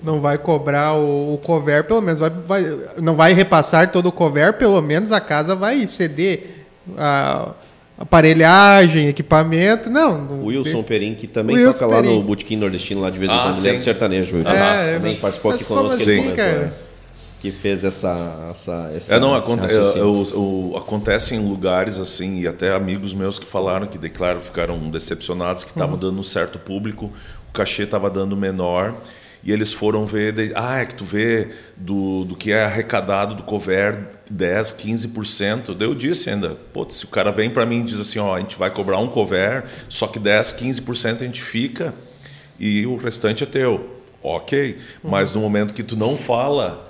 não vai cobrar o, o cover, pelo menos vai, vai, não vai repassar todo o cover, pelo menos a casa vai ceder a aparelhagem, equipamento, não. O Wilson Perim, que também Wilson toca Perim. lá no Botequim Nordestino, lá de vez em ah, quando, dentro sertanejo. Wilson. É, também participou aqui conosco. Assim, comentou, cara? Né? Que fez essa. essa, essa é, não, aconte eu, eu, eu, acontece em lugares assim, e até amigos meus que falaram que, declaro, ficaram decepcionados, que estavam uhum. dando um certo público, o cachê estava dando menor e eles foram ver, de, ah, é que tu vê do, do que é arrecadado do cover 10, 15%. Daí eu disse ainda, pô, se o cara vem para mim e diz assim, ó, a gente vai cobrar um cover, só que 10, 15% a gente fica e o restante é teu. Ok, uhum. mas no momento que tu não fala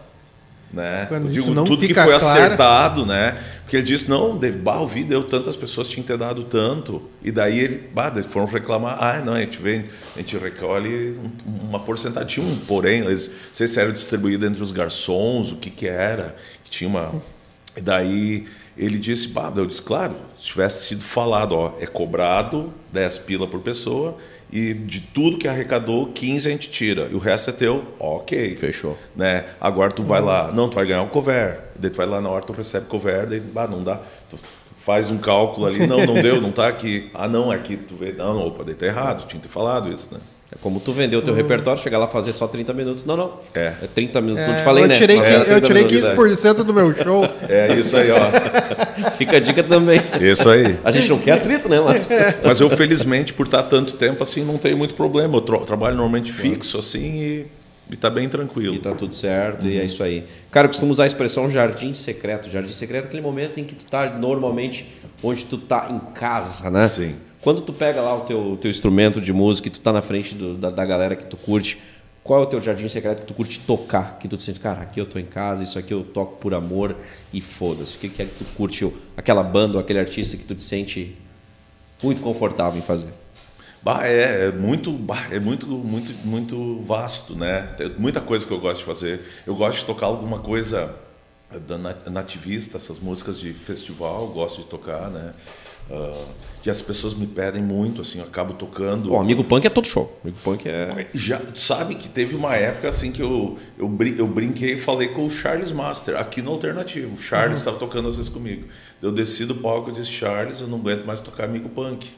Né? Quando Eu digo, tudo que foi claro. acertado, né? Porque ele disse, não, de- bah, eu vi, deu tantas pessoas tinham ter dado tanto. E daí ele, bah, foram reclamar, ah, não, a gente vem, a gente recolhe um- uma porcentagem, um porém, eles, não sei se era distribuído entre os garçons, o que que era, que tinha uma... E daí ele disse, bah, eu disse, claro, se tivesse sido falado, ó, é cobrado 10 pila por pessoa e de tudo que arrecadou, 15 a gente tira. E o resto é teu, ok. Fechou. Né? Agora tu vai lá, não, tu vai ganhar um cover. Daí tu vai lá na hora, tu recebe cover, daí, bah, não dá. Tu faz um cálculo ali, não, não deu, não tá aqui. Ah, não, é aqui, tu vê, não, não, opa, daí tá errado, tinha que ter falado isso, né? É como tu vendeu o teu repertório, chegar lá fazer só 30 minutos. Não, não. É. 30 minutos. não É, te falei, eu né? tirei, qui- era eu 30 tirei minutos. 15% do meu show. É isso aí, ó. Fica a dica também. Isso aí. A gente não quer atrito, né? Mas Mas eu, felizmente, por estar tanto tempo assim, não tenho muito problema. Eu tra- trabalho normalmente fixo, assim, e, e tá bem tranquilo. E tá tudo certo, e é isso aí. Cara, eu costumo usar a expressão jardim secreto. Jardim secreto é aquele momento em que tu tá normalmente onde tu tá em casa, né? Sim. Quando tu pega lá o teu, teu instrumento de música e tu tá na frente do- da, da galera que tu curte, qual é o teu jardim secreto que tu curte tocar? Que tu te sente, cara, aqui eu tô em casa, isso aqui eu toco por amor e foda-se. O que, que é que tu curte? Aquela banda ou aquele artista que tu te sente muito confortável em fazer? Bah, é, é muito, bah, é muito, muito, muito vasto, né? Tem muita coisa que eu gosto de fazer. Eu gosto de tocar alguma coisa da nat- nativista, essas músicas de festival, gosto de tocar, né? Ah, que as pessoas me pedem muito, assim, eu acabo tocando. Bom, Amigo Punk é todo show. Amigo Punk é... Já sabe que teve uma época assim que eu, eu, brin- eu brinquei e falei com o Charles Master aqui no Alternativo. O Charles estava tocando às vezes comigo. Eu desci do palco e disse: Charles, eu não aguento mais tocar amigo punk.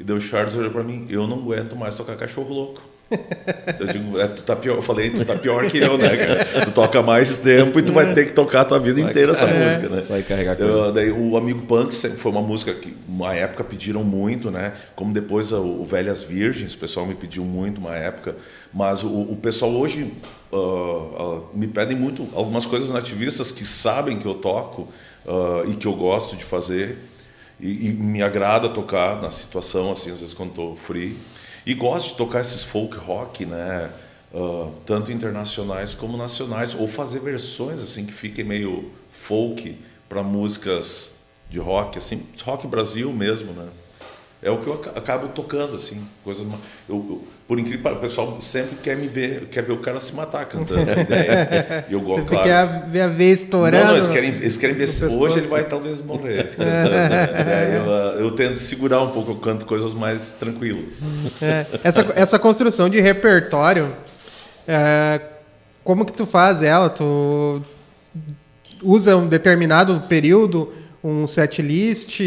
E daí o Charles olhou para mim: Eu não aguento mais tocar cachorro louco. Eu digo, é, tu tá pior. Eu falei, tu tá pior que eu, né, cara? Tu toca mais tempo e tu vai ter que tocar a tua vida inteira essa É. música, né? Vai carregar Eu- daí o Amigo Punk foi uma música que uma época pediram muito, né? Como depois o, Velhas Virgens, o pessoal me pediu muito uma época, mas o, o pessoal hoje ah, ah, me pedem muito algumas coisas nativistas que sabem que eu toco ah, e que eu gosto de fazer e, e me agrada tocar na situação assim, às vezes quando estou free e gosto de tocar esses folk rock, né? Ah, tanto internacionais como nacionais, ou fazer versões assim que fiquem meio folk para músicas de rock, assim, rock Brasil mesmo, né? É o que eu aca- acabo tocando, assim, coisa. Eu, eu- por incrível o pessoal sempre quer me ver, quer ver o cara se matar cantando. E eu gosto, claro. quer ver a estourando. Não, não, eles querem, eles querem ver se hoje ele vai talvez morrer. Daí eu, ah, eu tento segurar um pouco, eu canto coisas mais tranquilas. É, essa, essa construção de repertório, é, como que tu faz ela? Tu usa um determinado período, um set list,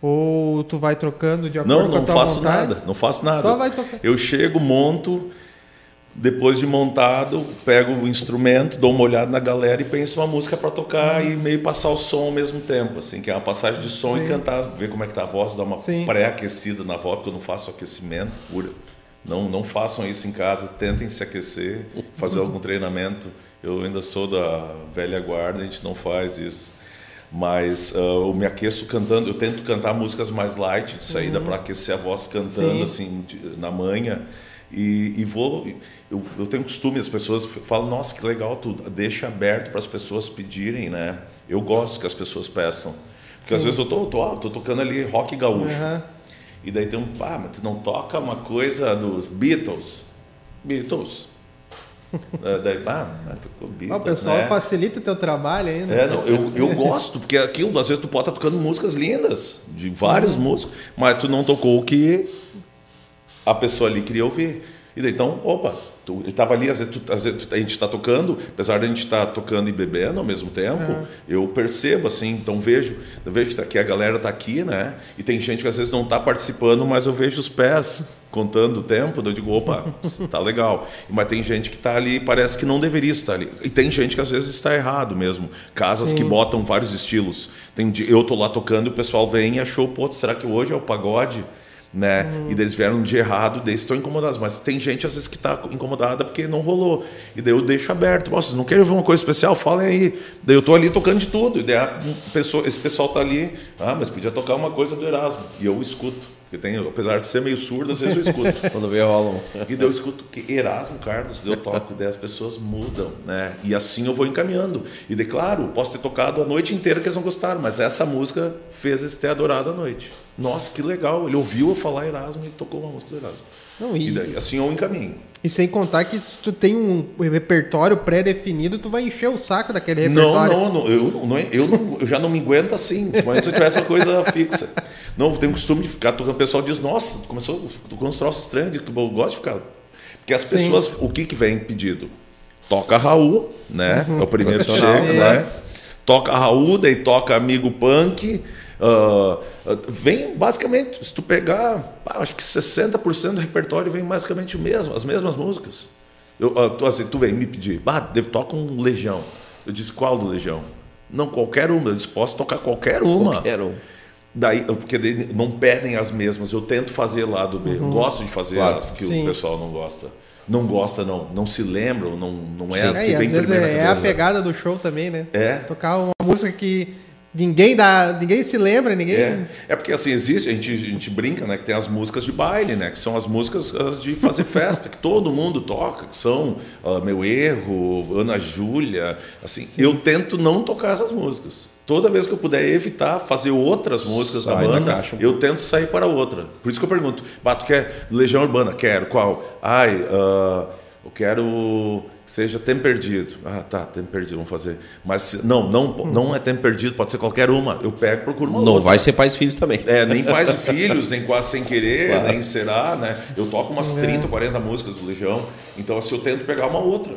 ou tu vai trocando de acordo Não, com a não tua faço vontade? nada, não faço nada. Só vai tocar. Eu chego, monto, depois de montado, pego o instrumento, dou uma olhada na galera e penso uma música para tocar e meio passar o som ao mesmo tempo, assim, que é uma passagem de som e Sim. cantar, ver como é que tá a voz, dar uma pré-aquecida na voz, porque eu não faço aquecimento pura. Não, não façam isso em casa, tentem se aquecer, fazer algum treinamento. Eu ainda sou da velha guarda, a gente não faz isso. Mas ah, eu me aqueço cantando, eu tento cantar músicas mais light de saída para aquecer a voz cantando Sim. assim na manhã. E, e vou. Eu, eu tenho costume, as pessoas falam, nossa, que legal tudo. Deixa aberto para as pessoas pedirem, né? Eu gosto que as pessoas peçam. Porque às vezes eu tô, tô, ah, tô tocando ali rock gaúcho. Aham. E daí tem um, ah, mas tu não toca uma coisa dos Beatles? Beatles. É, daí, ah, o pessoal né? facilita o teu trabalho ainda. É, não, eu, eu gosto, porque aquilo, às vezes tu pode estar tocando músicas lindas, de vários músicos, mas tu não tocou o que a pessoa ali queria ouvir. E daí, então, opa, tu, ele estava ali, às vezes, tu- às vezes tu- a gente está tocando, apesar de a gente estar tocando e bebendo ao mesmo tempo, eu percebo, assim, então vejo, eu vejo que, tá- que a galera está aqui, né? E tem gente que às vezes não está participando, mas eu vejo os pés contando o tempo, eu digo, opa, tá legal. Mas tem gente que está ali e parece que não deveria estar ali. E tem gente que às vezes está errado mesmo. Casas que botam vários estilos. Tem, eu tô lá tocando e o pessoal vem e achou, pô, será que hoje é o pagode? Né? E daí eles vieram de errado, daí estão incomodados. Mas tem gente às vezes que está incomodada porque não rolou. E daí eu deixo aberto. Vocês não querem ver uma coisa especial? Falem aí. Daí eu tô ali tocando de tudo. E daí pessoa, esse pessoal tá ali. Ah, mas podia tocar uma coisa do Erasmo. E eu escuto. Porque tem, apesar de ser meio surdo, às vezes eu escuto. Quando vê rola um. E daí eu escuto que Erasmo Carlos, eu toco, daí as pessoas mudam, né? E assim eu vou encaminhando. E daí, claro, posso ter tocado a noite inteira que eles não gostaram, mas essa música fez eles ter adorado a noite. Nossa, que legal. Ele ouviu eu falar Erasmo e tocou uma música do Erasmo. Não, E e, daí, assim eu encaminho. e sem contar que se tu tem um repertório pré-definido, tu vai encher o saco daquele Não, repertório. não, não, eu, não, não é- eu, não- eu já não me aguento assim, mas se eu tivesse uma coisa fixa. Não, eu tenho o costume de ficar tocando. O pessoal diz, nossa, tu começou tu eu digo, eu gosto de ficar. Porque as pessoas, o que, que vem pedido? Toca Raul, né? É o primeiro que chega, é. né? Toca Raul, daí toca Amigo Punk. Ah, ah, vem basicamente, se tu pegar, pá, acho que 60% do repertório vem basicamente o mesmo, as mesmas músicas. Eu, ah, tu, assim, tu vem me pedir, bah, deve toca um Legião. Eu disse, qual do Legião? Não, qualquer uma. Eu disse, posso tocar qualquer uma. Qualquer um. Daí, porque daí não pedem as mesmas, eu tento fazer lá do B. Eu gosto de fazer Claro. as que Sim. o pessoal não gosta. Não gosta, não, não se lembram, não, não é as É, que e vem às vezes primeiro é, é a pegada do show também, né? É. Tocar uma música que ninguém dá, ninguém se lembra, ninguém. É, é porque assim, existe, a gente, a gente brinca, né, que tem as músicas de baile, né, que são as músicas ah, de fazer festa, que todo mundo toca, que são ah, Meu Erro, Ana Júlia, assim, eu tento não tocar essas músicas. Toda vez que eu puder evitar fazer outras músicas da Sai da banda, um eu tento sair para outra. Por isso que eu pergunto, Bato, quer Legião Urbana? Quero. Qual? Ai, ah, eu quero que seja Tempo Perdido. Ah, tá, Tempo Perdido, vamos fazer. Mas não, não, não é Tempo Perdido, pode ser qualquer uma. Eu pego e procuro uma Não outra. vai ser pais e filhos também. É, nem pais e filhos, nem quase sem querer, Claro. nem será, né? Eu toco umas 30, 40 músicas do Legião, então assim, eu tento pegar uma outra.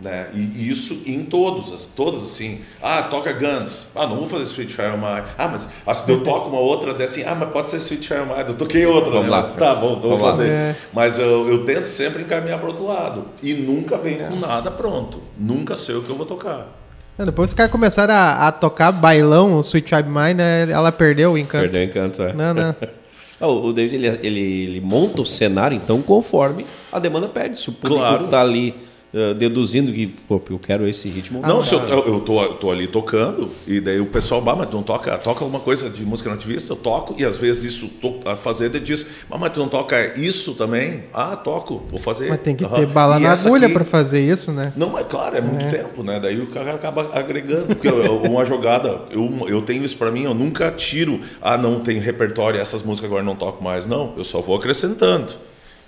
Né? E, e isso em todos, as- todas assim. Ah, toca Guns. Ah, não vou fazer Sweet Child Mine. Ah, mas assim, eu toco uma outra dessa assim, ah, mas pode ser Sweet Child Mine. Eu toquei outra, Vamos né? lá. Mas tá bom, então Vamos vou fazer. É. Mas eu, eu tento sempre encaminhar para outro lado. E nunca venho com nada pronto. Nunca sei o que eu vou tocar. É, Depois que os caras começaram a, a tocar bailão, o Sweet Child Mine, né, ela perdeu o encanto. Perdeu o encanto, é. Não, não. O David, ele, ele, ele monta o cenário, então, conforme a demanda pede. Se o público Claro. tá ali eh, deduzindo que, pô, eu quero esse ritmo. Não, se eu, eu, tô, eu tô ali tocando, e daí o pessoal, bah, mas tu não toca, toca alguma coisa de música nativista? Eu toco, e às vezes isso to, a fazer, ele diz, "Ah, mas tu não toca isso também? Ah, toco, vou fazer. Mas tem que Aham. ter bala E na agulha aqui- pra fazer isso, né? Não, mas claro, é muito tempo, né? Daí o cara acaba agregando. Porque uma jogada, eu, eu tenho isso pra mim, eu nunca tiro, ah, não tem repertório, essas músicas agora não toco mais. Não, eu só vou acrescentando.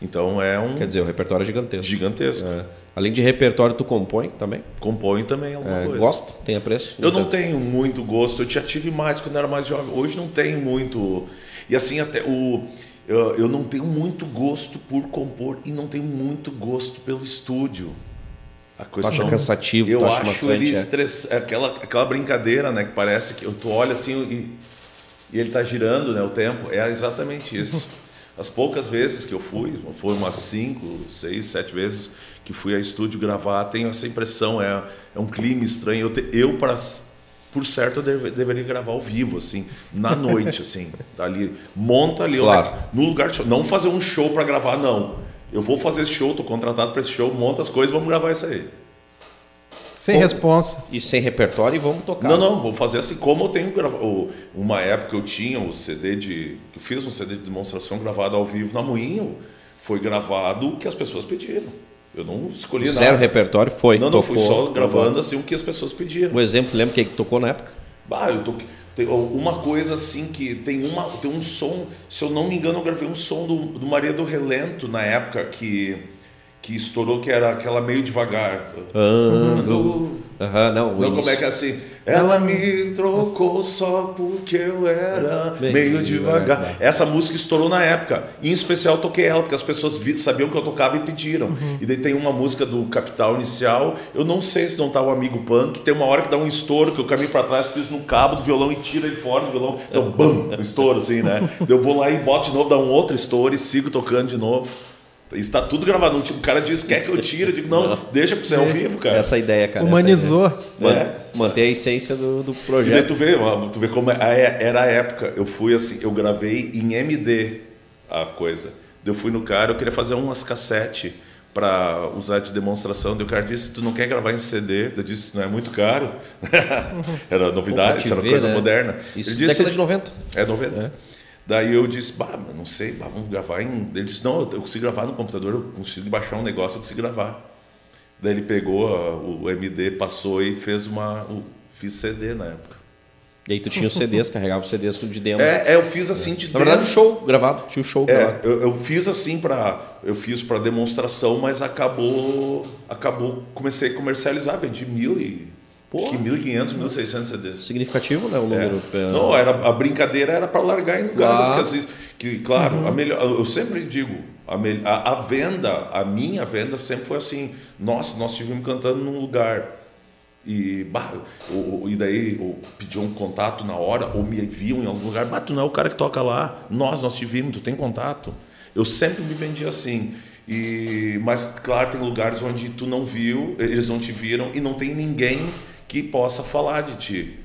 Então é um Quer dizer, o repertório é gigantesco. gigantesco. É. Além de repertório, tu compõe também? Compõe também alguma É, coisa. gosta? Tem apreço? Eu não tenho muito gosto, eu já tive mais quando era mais jovem. Hoje não tenho muito. E assim, até o. Eu, eu não tenho muito gosto por compor e não tenho muito gosto pelo estúdio. A acha cansativo, eu tu acha acho maçante, ele é. estress... aquela, aquela brincadeira, né? Que parece que tu olha assim e, e ele tá girando, né? O tempo. É exatamente isso. As poucas vezes que eu fui, foi umas cinco, seis, sete vezes que fui a estúdio gravar, tenho essa impressão, é, é um clima estranho. Eu, te- eu para por certo, eu deve- deveria gravar ao vivo, assim, na noite, assim, ali, monta ali, Claro. olha, no lugar de show. Não fazer um show para gravar, não. Eu vou fazer esse show, tô contratado para esse show, monta as coisas, vamos gravar isso aí. Sem responsa. E sem repertório e vamos tocar. Não, não, vou fazer assim como eu tenho gravado. Uma época eu tinha o CD de. Eu fiz um CD de demonstração gravado ao vivo na Moinho. Foi gravado o que as pessoas pediram. Eu não escolhi Zero nada. repertório foi. Não, não, tocou, fui só gravando assim o que as pessoas pediram. O exemplo, lembra quem que tocou na época? Bah, eu tô. Tem uma coisa assim que tem, uma, tem um som, se eu não me engano, eu gravei um som do, do Maria do Relento na época que, que estourou, que era aquela meio devagar. Do- Aham, não. o Não, como é que é assim? Ela me trocou só porque eu era Meio meio devagar. Essa música estourou na época. E, em especial eu toquei ela, porque as pessoas sabiam que eu tocava e pediram. E daí tem uma música do Capital Inicial. Eu não sei se não tá o amigo punk. Tem uma hora que dá um estouro, que eu caminho pra trás, piso no cabo do violão e tiro ele fora do violão. Então, bam, um estouro assim, né? Eu vou lá e boto de novo, dá um outro estouro e sigo tocando de novo. Isso tá tudo gravado. O cara diz, quer que eu tire? Eu digo, não, deixa pra você ao vivo, cara. Essa ideia, cara. Humanizou. ideia. Man- É. Manter a essência do, do E daí projeto. tu vê, tu vê como é- é- era a época. Eu fui assim, eu gravei em MD a coisa. Eu fui no cara, eu queria fazer umas cassete para usar de demonstração. Daí o cara disse: Tu não quer gravar em CD? Eu disse: Não é muito caro. era novidade, Pô, era coisa né? moderna. Isso Ele disse: década de 90. É 90. Daí eu disse, bah, mas não sei, bah, vamos gravar em. Ele disse, não, eu consigo gravar no computador, eu consigo baixar um negócio, eu consigo gravar. Daí ele pegou a, o MD, passou e fez uma. O, fiz CD na época. E aí tu tinha os CDs, carregava os CDs de demo. É, é, eu fiz assim de Na verdade, o show gravado, tinha o show É, gravado. eu, eu fiz assim para eu fiz para demonstração, mas acabou acabou comecei a comercializar, vendi mil e acho que 1.500, 1.600 CDs. Significativo, né? O É. número. é. Não, era, a brincadeira era para largar em lugares Ah. que, assim, que, claro, a melhor, eu sempre digo, a, a, a venda, a minha venda sempre foi assim, nossa, nós estivemos cantando num lugar e, bah, o, e daí o, pediam um contato na hora, ou me viam em algum lugar, bah, tu não é o cara que toca lá, nós, nós te vimos, tu tem contato. Eu sempre me vendi assim. E, mas, claro, tem lugares onde tu não viu, eles não te viram e não tem ninguém que possa falar de ti.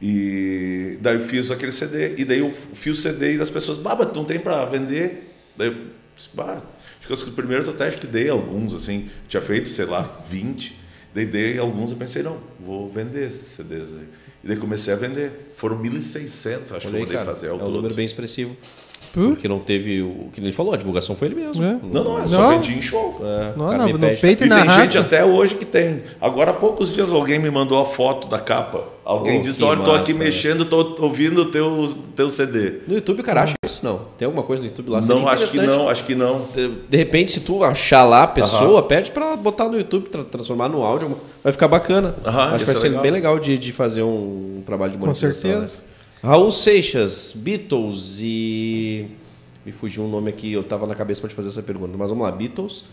E daí eu fiz aquele CD. E daí eu fiz o CD e as pessoas, bah, mas tu não tem para vender? Daí eu disse, bah, acho que os primeiros até acho que dei alguns, assim. Tinha feito, sei lá, 20. Daí dei alguns eu pensei, não, vou vender esses CDs aí. E daí comecei a vender. Foram 1.600, acho que eu mandei fazer é ao um todo. número bem expressivo. Porque não teve o que ele falou, a divulgação foi ele mesmo. É. Não, não, eu só Não. vendi em show. É, Não, não, no peito e na tem raça. gente até hoje que tem. Agora há poucos dias alguém me mandou a foto da capa. Alguém Pô, disse, olha, tô aqui né? mexendo, tô ouvindo o teu, teu CD. No YouTube, cara, acha isso? Não. Tem alguma coisa no YouTube lá? Não, acho que não, acho que não. De- repente, se tu achar lá a pessoa, pede pra ela botar no YouTube, tra- transformar no áudio, vai ficar bacana. Acho que vai é ser legal. bem legal de, de fazer um trabalho de Com monetização. certeza. né? Raul Seixas, Beatles e. Me fugiu um nome aqui, eu tava na cabeça pra te fazer essa pergunta. Mas vamos lá, Beatles,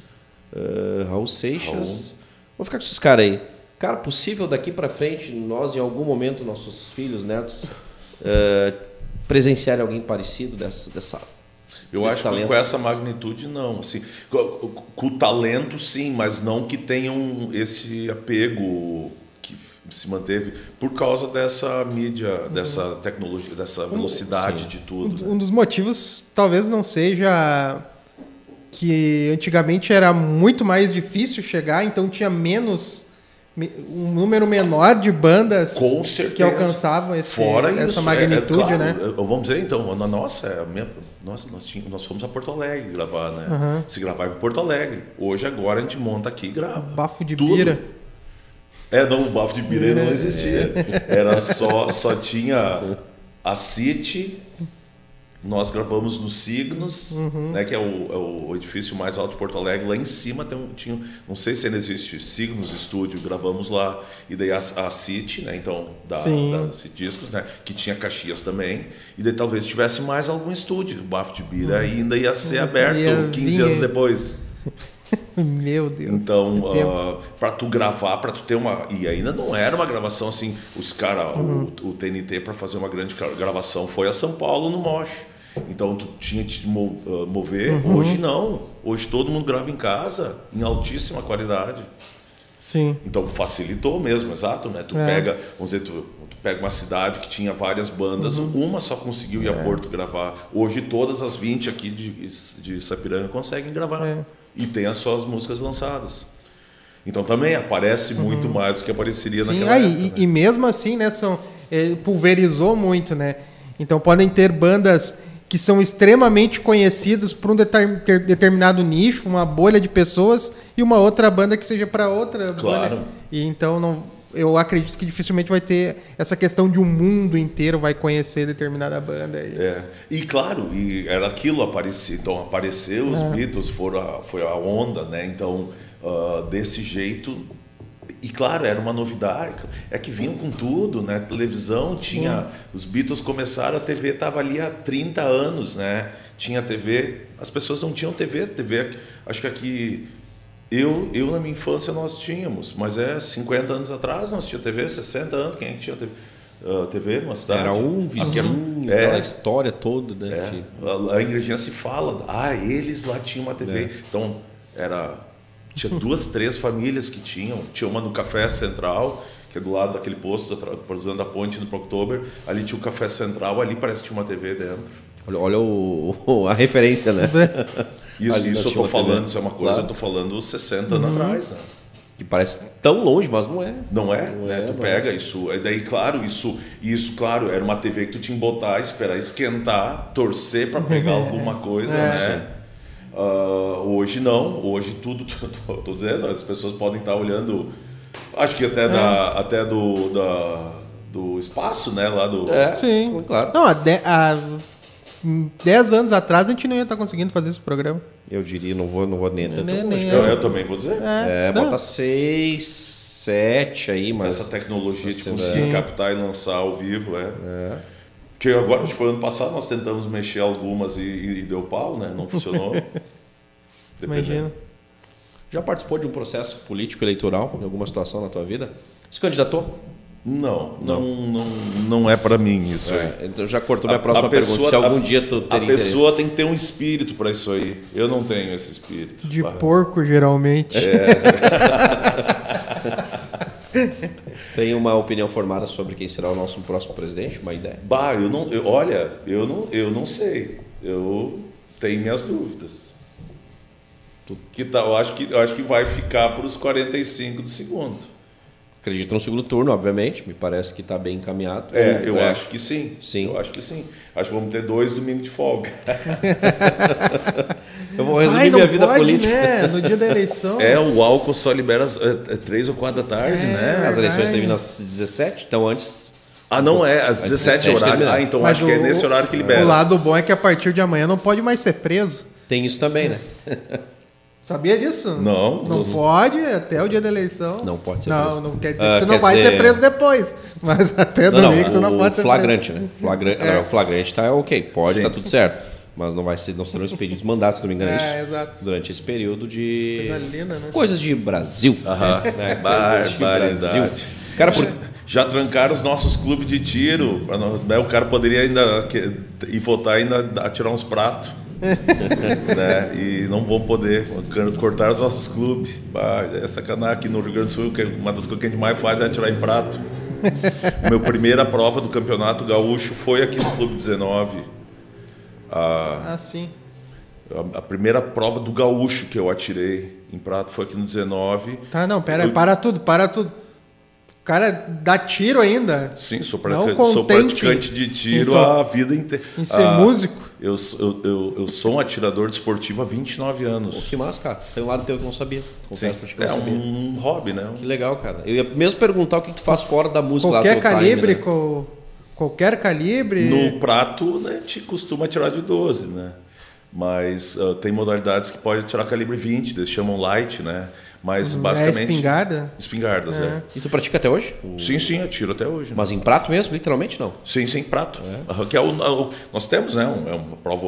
eh, Raul Seixas. Vou ficar com esses caras aí. Cara, possível daqui pra frente, nós em algum momento, nossos filhos, netos, eh, presenciarem alguém parecido dessa. dessa Eu acho que talento? com essa magnitude, não. Assim, com, com o talento, sim, mas não que tenham esse apego que se manteve por causa dessa mídia, dessa tecnologia, dessa velocidade de tudo. né? Um dos motivos talvez não seja que antigamente era muito mais difícil chegar, então tinha menos me- um número menor de bandas que alcançavam esse, Fora essa isso, é- magnitude, é, claro, né? Vamos dizer, então, na nossa, é minha- nossa nós, tínhamos, nós fomos a Porto Alegre gravar, né? Se gravar em Porto Alegre. Hoje, agora, a gente monta aqui e grava. Bafo de Tudo. bira. É, não, o bafo de bira não existia. Era só, só tinha a City, nós gravamos no Signos, né, que é o, é o edifício mais alto de Porto Alegre. Lá em cima tem um, tinha, não sei se ainda existe, Signos Estúdio, gravamos lá. E daí a, a City, né, então, da, Sim. da City Discos, né, que tinha Caxias também. E daí talvez tivesse mais algum estúdio. O bafo de bira ainda ia ser aberto Ia 15 vir- anos depois. Meu Deus. Então, que tempo. ah, para tu gravar, para tu ter uma. E ainda não era uma gravação assim, os caras, Uhum. o, o TNT, para fazer uma grande gra- gravação foi a São Paulo no Mosh. Então tu tinha que te ah, mover. Uhum. Hoje não. Hoje todo mundo grava em casa, em altíssima qualidade. Sim. Então facilitou mesmo, exato, né? Tu É. pega, vamos dizer, tu, tu pega uma cidade que tinha várias bandas, Uhum. uma só conseguiu ir É. a Porto gravar. Hoje todas as 20 aqui de, de Sapiranga conseguem gravar. É. E tem as suas músicas lançadas. Então também aparece muito mais do que apareceria Uhum. Sim, naquela ah, época. e, né? e mesmo assim, né, são, eh, pulverizou muito, né? Então podem ter bandas que são extremamente conhecidas por um deter- ter- determinado nicho, uma bolha de pessoas, e uma outra banda que seja para outra Claro. bolha. E então não, eu acredito que dificilmente vai ter essa questão de um mundo inteiro vai conhecer determinada banda. E- É. E claro, e era aquilo aparecer. Então apareceu os É. Beatles, foram a, foi a onda, né? Então, ah, desse jeito. E claro, era uma novidade. É que vinham com tudo, né? Televisão tinha. Os Beatles começaram, a TV estava ali há 30 anos, né? Tinha TV. As pessoas não tinham TV. TV, acho que aqui. Eu, eu, na minha infância, nós tínhamos, mas é 50 anos atrás nós tínhamos TV, 60 anos, quem é que tinha TV, ah, TV numa cidade? Era um vizinho, É. aquela história toda, né? É, em Igrejinha se fala, ah, eles lá tinham uma TV. Então, era tinha duas, três famílias que tinham. Tinha uma no Café Central, que é do lado daquele posto, cruzando a ponte no Proctober. Ali tinha o Café Central, ali parece que tinha uma TV dentro. Olha, olha o, o- a referência, né? Isso, Ali isso eu tô falando, TV. isso é uma coisa, Claro. eu tô falando 60 anos atrás, né? Que parece tão longe, mas não é. Não é, Não né? é, tu pega é. isso, e daí claro, isso, isso claro, era uma TV que tu tinha que botar, esperar esquentar, torcer para pegar alguma coisa, né? Ah, hoje não, hoje tudo, tô, tô dizendo, as pessoas podem estar olhando, acho que até da, até do da, do espaço, né, lá do É, Sim. claro. Não, há, de, hum, 10 anos atrás a gente não ia estar conseguindo fazer esse programa. Eu diria, não vou, não vou nem tanto. Nem- nem que eu, eu também vou dizer. É, não. bota 6, 7 aí, mas. Essa tecnologia de conseguir captar e lançar ao vivo, é. Que agora, foi ano passado, nós tentamos mexer algumas e, e- e deu pau, né? Não funcionou. Dependendo. Imagina. Já participou de um processo político eleitoral em alguma situação na tua vida? Se candidatou? Não, não, não, não é para mim isso aí. É, então já cortou minha próxima pergunta. Se algum a- dia tu A teria pessoa interesse. tem que ter um espírito para isso aí. Eu não tenho esse espírito. De porco, geralmente. Tem uma opinião formada sobre quem será o nosso próximo presidente? Uma ideia? Bah, eu não. eu- olha, eu não, eu não sei. Eu tenho minhas dúvidas. Que tal? Eu acho que, eu acho que vai ficar para os 45 do segundo. Acredito no segundo turno, obviamente. Me parece que está bem encaminhado. É, eu acho que sim. Sim. Eu acho que sim. Acho que vamos ter dois domingos de folga. Eu vou resumir Ai, minha vida pode, política. né? No dia da eleição. É, o álcool só libera às é, é três ou quatro da tarde, É. né? As eleições terminam às 17, então antes. Ah, não é, às 17 17 horário. libera. Ah, então Mas acho que é o- nesse horário que libera. O lado bom é que a partir de amanhã não pode mais ser preso. Tem isso também, né? Sabia disso? Não, Não não- pode até o dia da eleição. Não pode ser não, preso. Não quer dizer Ah, que tu não vai dizer- ser preso depois. Mas até Não, domingo tu não, não o pode ser flagrante, preso. né? Flagrante, É. O flagrante tá ok, pode, Sim. tá tudo certo. Mas não, vai ser, não serão expedidos mandatos, se não me engano, é É, isso? exato. Durante esse período de. Coisa linda, né? Coisas de Brasil. Aham. né? De Barbaridade. Cara, por... Já trancaram os nossos clubes de tiro. nós- né, O cara poderia ainda ir votar e ainda atirar uns pratos. né? E não vão poder cortar os nossos clubes. Bah, é sacanagem aqui no Rio Grande do Sul, que uma das coisas que a gente mais faz é atirar em prato. Meu primeira prova do Campeonato Gaúcho foi aqui no Clube 19. Ah, sim. A, a primeira prova do Gaúcho que eu atirei em prato foi aqui no 19. Tá, não, pera, Eu- para tudo, para tudo. O cara dá tiro ainda. Sim, sou, pratica- sou praticante de tiro então, a vida inteira. em ser músico? Eu, sou- eu, eu, eu sou um atirador desportivo há 29 anos. Que massa, cara. Tem um lado teu que eu não sabia. Sim, Confesso pra eu é sabia. um hobby, né? Que legal, cara. Eu ia mesmo perguntar o que, que tu faz fora da música Qualquer lá, calibre, time, né? co- qualquer calibre. No prato, né, te costuma atirar de 12, né? Mas ah, tem modalidades que pode atirar calibre 20, eles chamam light, né? Mas É basicamente. espingarda? Espingardas, é. E tu pratica até hoje? O- Sim, sim, atiro até hoje. né? Mas em prato mesmo, literalmente não. Sim, sim, prato. Aham, Que é o, o- nós temos, né? um- é uma prova.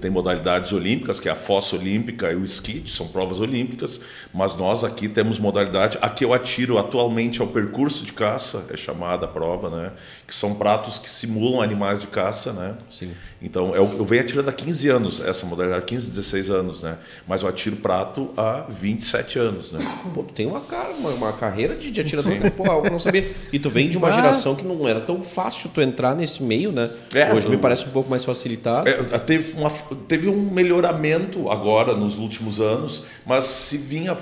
Tem modalidades olímpicas, que é a fossa olímpica e o skate, são provas olímpicas, mas nós aqui temos modalidade. Aqui eu atiro atualmente ao percurso de caça, é chamada a prova, né? Que são pratos que simulam animais de caça, né? Sim. Então, eu, eu venho atirando há 15 anos, essa modalidade, 15, 16 anos, né? Mas eu atiro prato há 27 anos, né? Pô, tu tem uma, cara, uma, uma carreira de, de atirador que, pô, eu não sabia. E tu vem de uma Ah. geração que não era tão fácil tu entrar nesse meio, né? É, Hoje me eu- parece um pouco mais facilitado. É, teve, uma- teve um melhoramento agora nos últimos anos, mas se vinha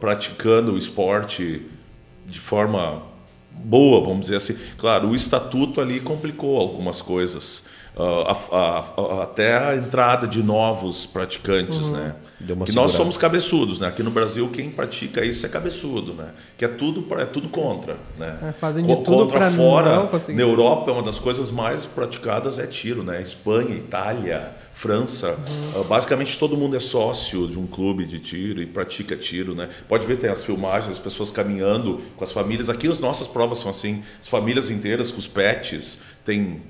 praticando o esporte de forma boa, vamos dizer assim. Claro, o estatuto ali complicou algumas coisas. Ah, a- a- até a entrada de novos praticantes, né? Deu uma Que nós somos cabeçudos, né? Aqui no Brasil quem pratica isso é cabeçudo, né? Que é tudo é tudo contra, né? É, fazem de Co- tudo contra fora, não na Europa uma das coisas mais praticadas é tiro, né? Espanha, Itália, França, Uhum. ah, basicamente todo mundo é sócio de um clube de tiro e pratica tiro, né? Pode ver tem as filmagens, as pessoas caminhando com as famílias. Aqui as nossas provas são assim, as famílias inteiras com os pets, tem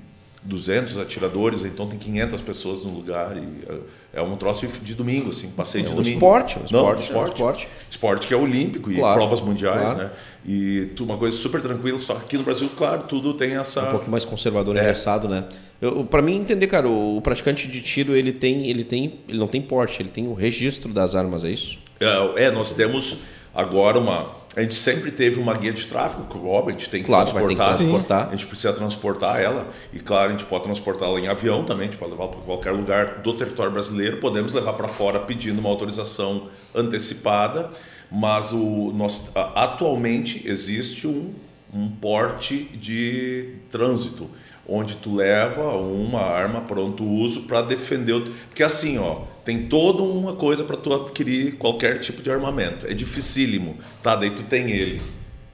200 atiradores, então tem 500 pessoas no lugar e ah, é um troço de- domingo, assim, passeio É de um domingo. esporte, um Não, esporte, é um esporte, esporte. Esporte que é olímpico e Claro, provas mundiais, claro. né? E tu- uma coisa super tranquila, só que aqui no Brasil, claro, tudo tem essa um pouquinho mais conservador, É. engessado, né? Para mim entender, cara, o, o praticante de tiro ele tem, ele tem, ele não tem porte, ele tem o registro das armas, é isso? É, é, nós temos agora uma. A gente sempre teve uma guia de tráfego, que óbvio, a gente tem que Claro, vai ter que transportar. transportar. A gente precisa transportar ela. E claro, a gente pode transportá-la em avião também, a gente pode levar para qualquer lugar do território brasileiro. Podemos levar para fora pedindo uma autorização antecipada. Mas o, nós, atualmente existe um, um porte de trânsito, onde tu leva uma arma pronto uso para defender. O, porque assim, ó, tem toda uma coisa para tu adquirir qualquer tipo de armamento. É dificílimo. Tá, daí tu tem ele.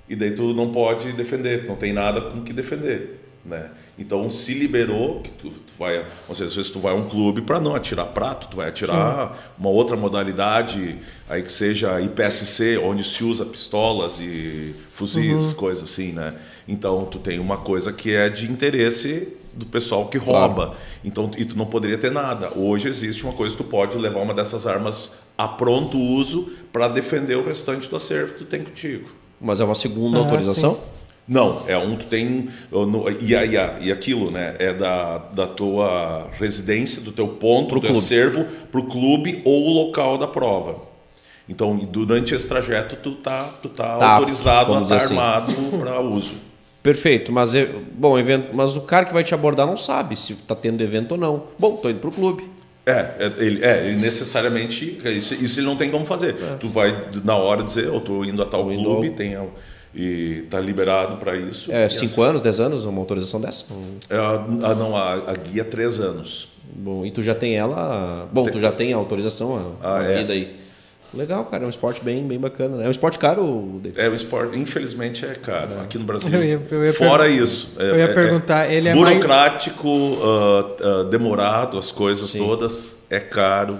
E daí tu não pode defender, não tem nada com que defender. Né? Então se liberou que tu, tu vai, às vezes tu vai a um clube para não atirar prato, tu vai atirar Sim. uma outra modalidade aí que seja IPSC, onde se usa pistolas e fuzis, uhum. coisas assim, né? Então tu tem uma coisa que é de interesse do pessoal que rouba. Claro. Então e tu não poderia ter nada. Hoje existe uma coisa que tu pode levar uma dessas armas a pronto uso para defender o restante do acervo que tu tem contigo. Mas é uma segunda ah, autorização? Sim. Não, é um que tem. E, e, e aquilo, né? É da, da tua residência, do teu ponto, pro do teu acervo, para o clube ou o local da prova. Então, durante esse trajeto, tu tá, tu tá, tá autorizado a estar tá assim. armado para uso. Perfeito, mas bom, evento, mas o cara que vai te abordar não sabe se está tendo evento ou não. Bom, tô indo para o clube. É, é, ele, é, ele necessariamente. Isso, isso ele não tem como fazer. É. Tu vai, na hora, dizer, eu estou indo a tal clube, tem e está liberado para isso. É, cinco assim, anos, dez anos, uma autorização dessa? É, a, não, a, a guia três anos. Bom, e tu já tem ela. Bom, tem. tu já tem a autorização, a, ah, a é. vida aí. Legal, cara, é um esporte bem, bem bacana. Né? É um esporte caro, David? É um esporte, infelizmente é caro é. aqui no Brasil. Eu ia, eu ia Fora isso. É, eu ia é, perguntar, ele é burocrático, mais... uh, uh, demorado, as coisas Sim. todas, é caro.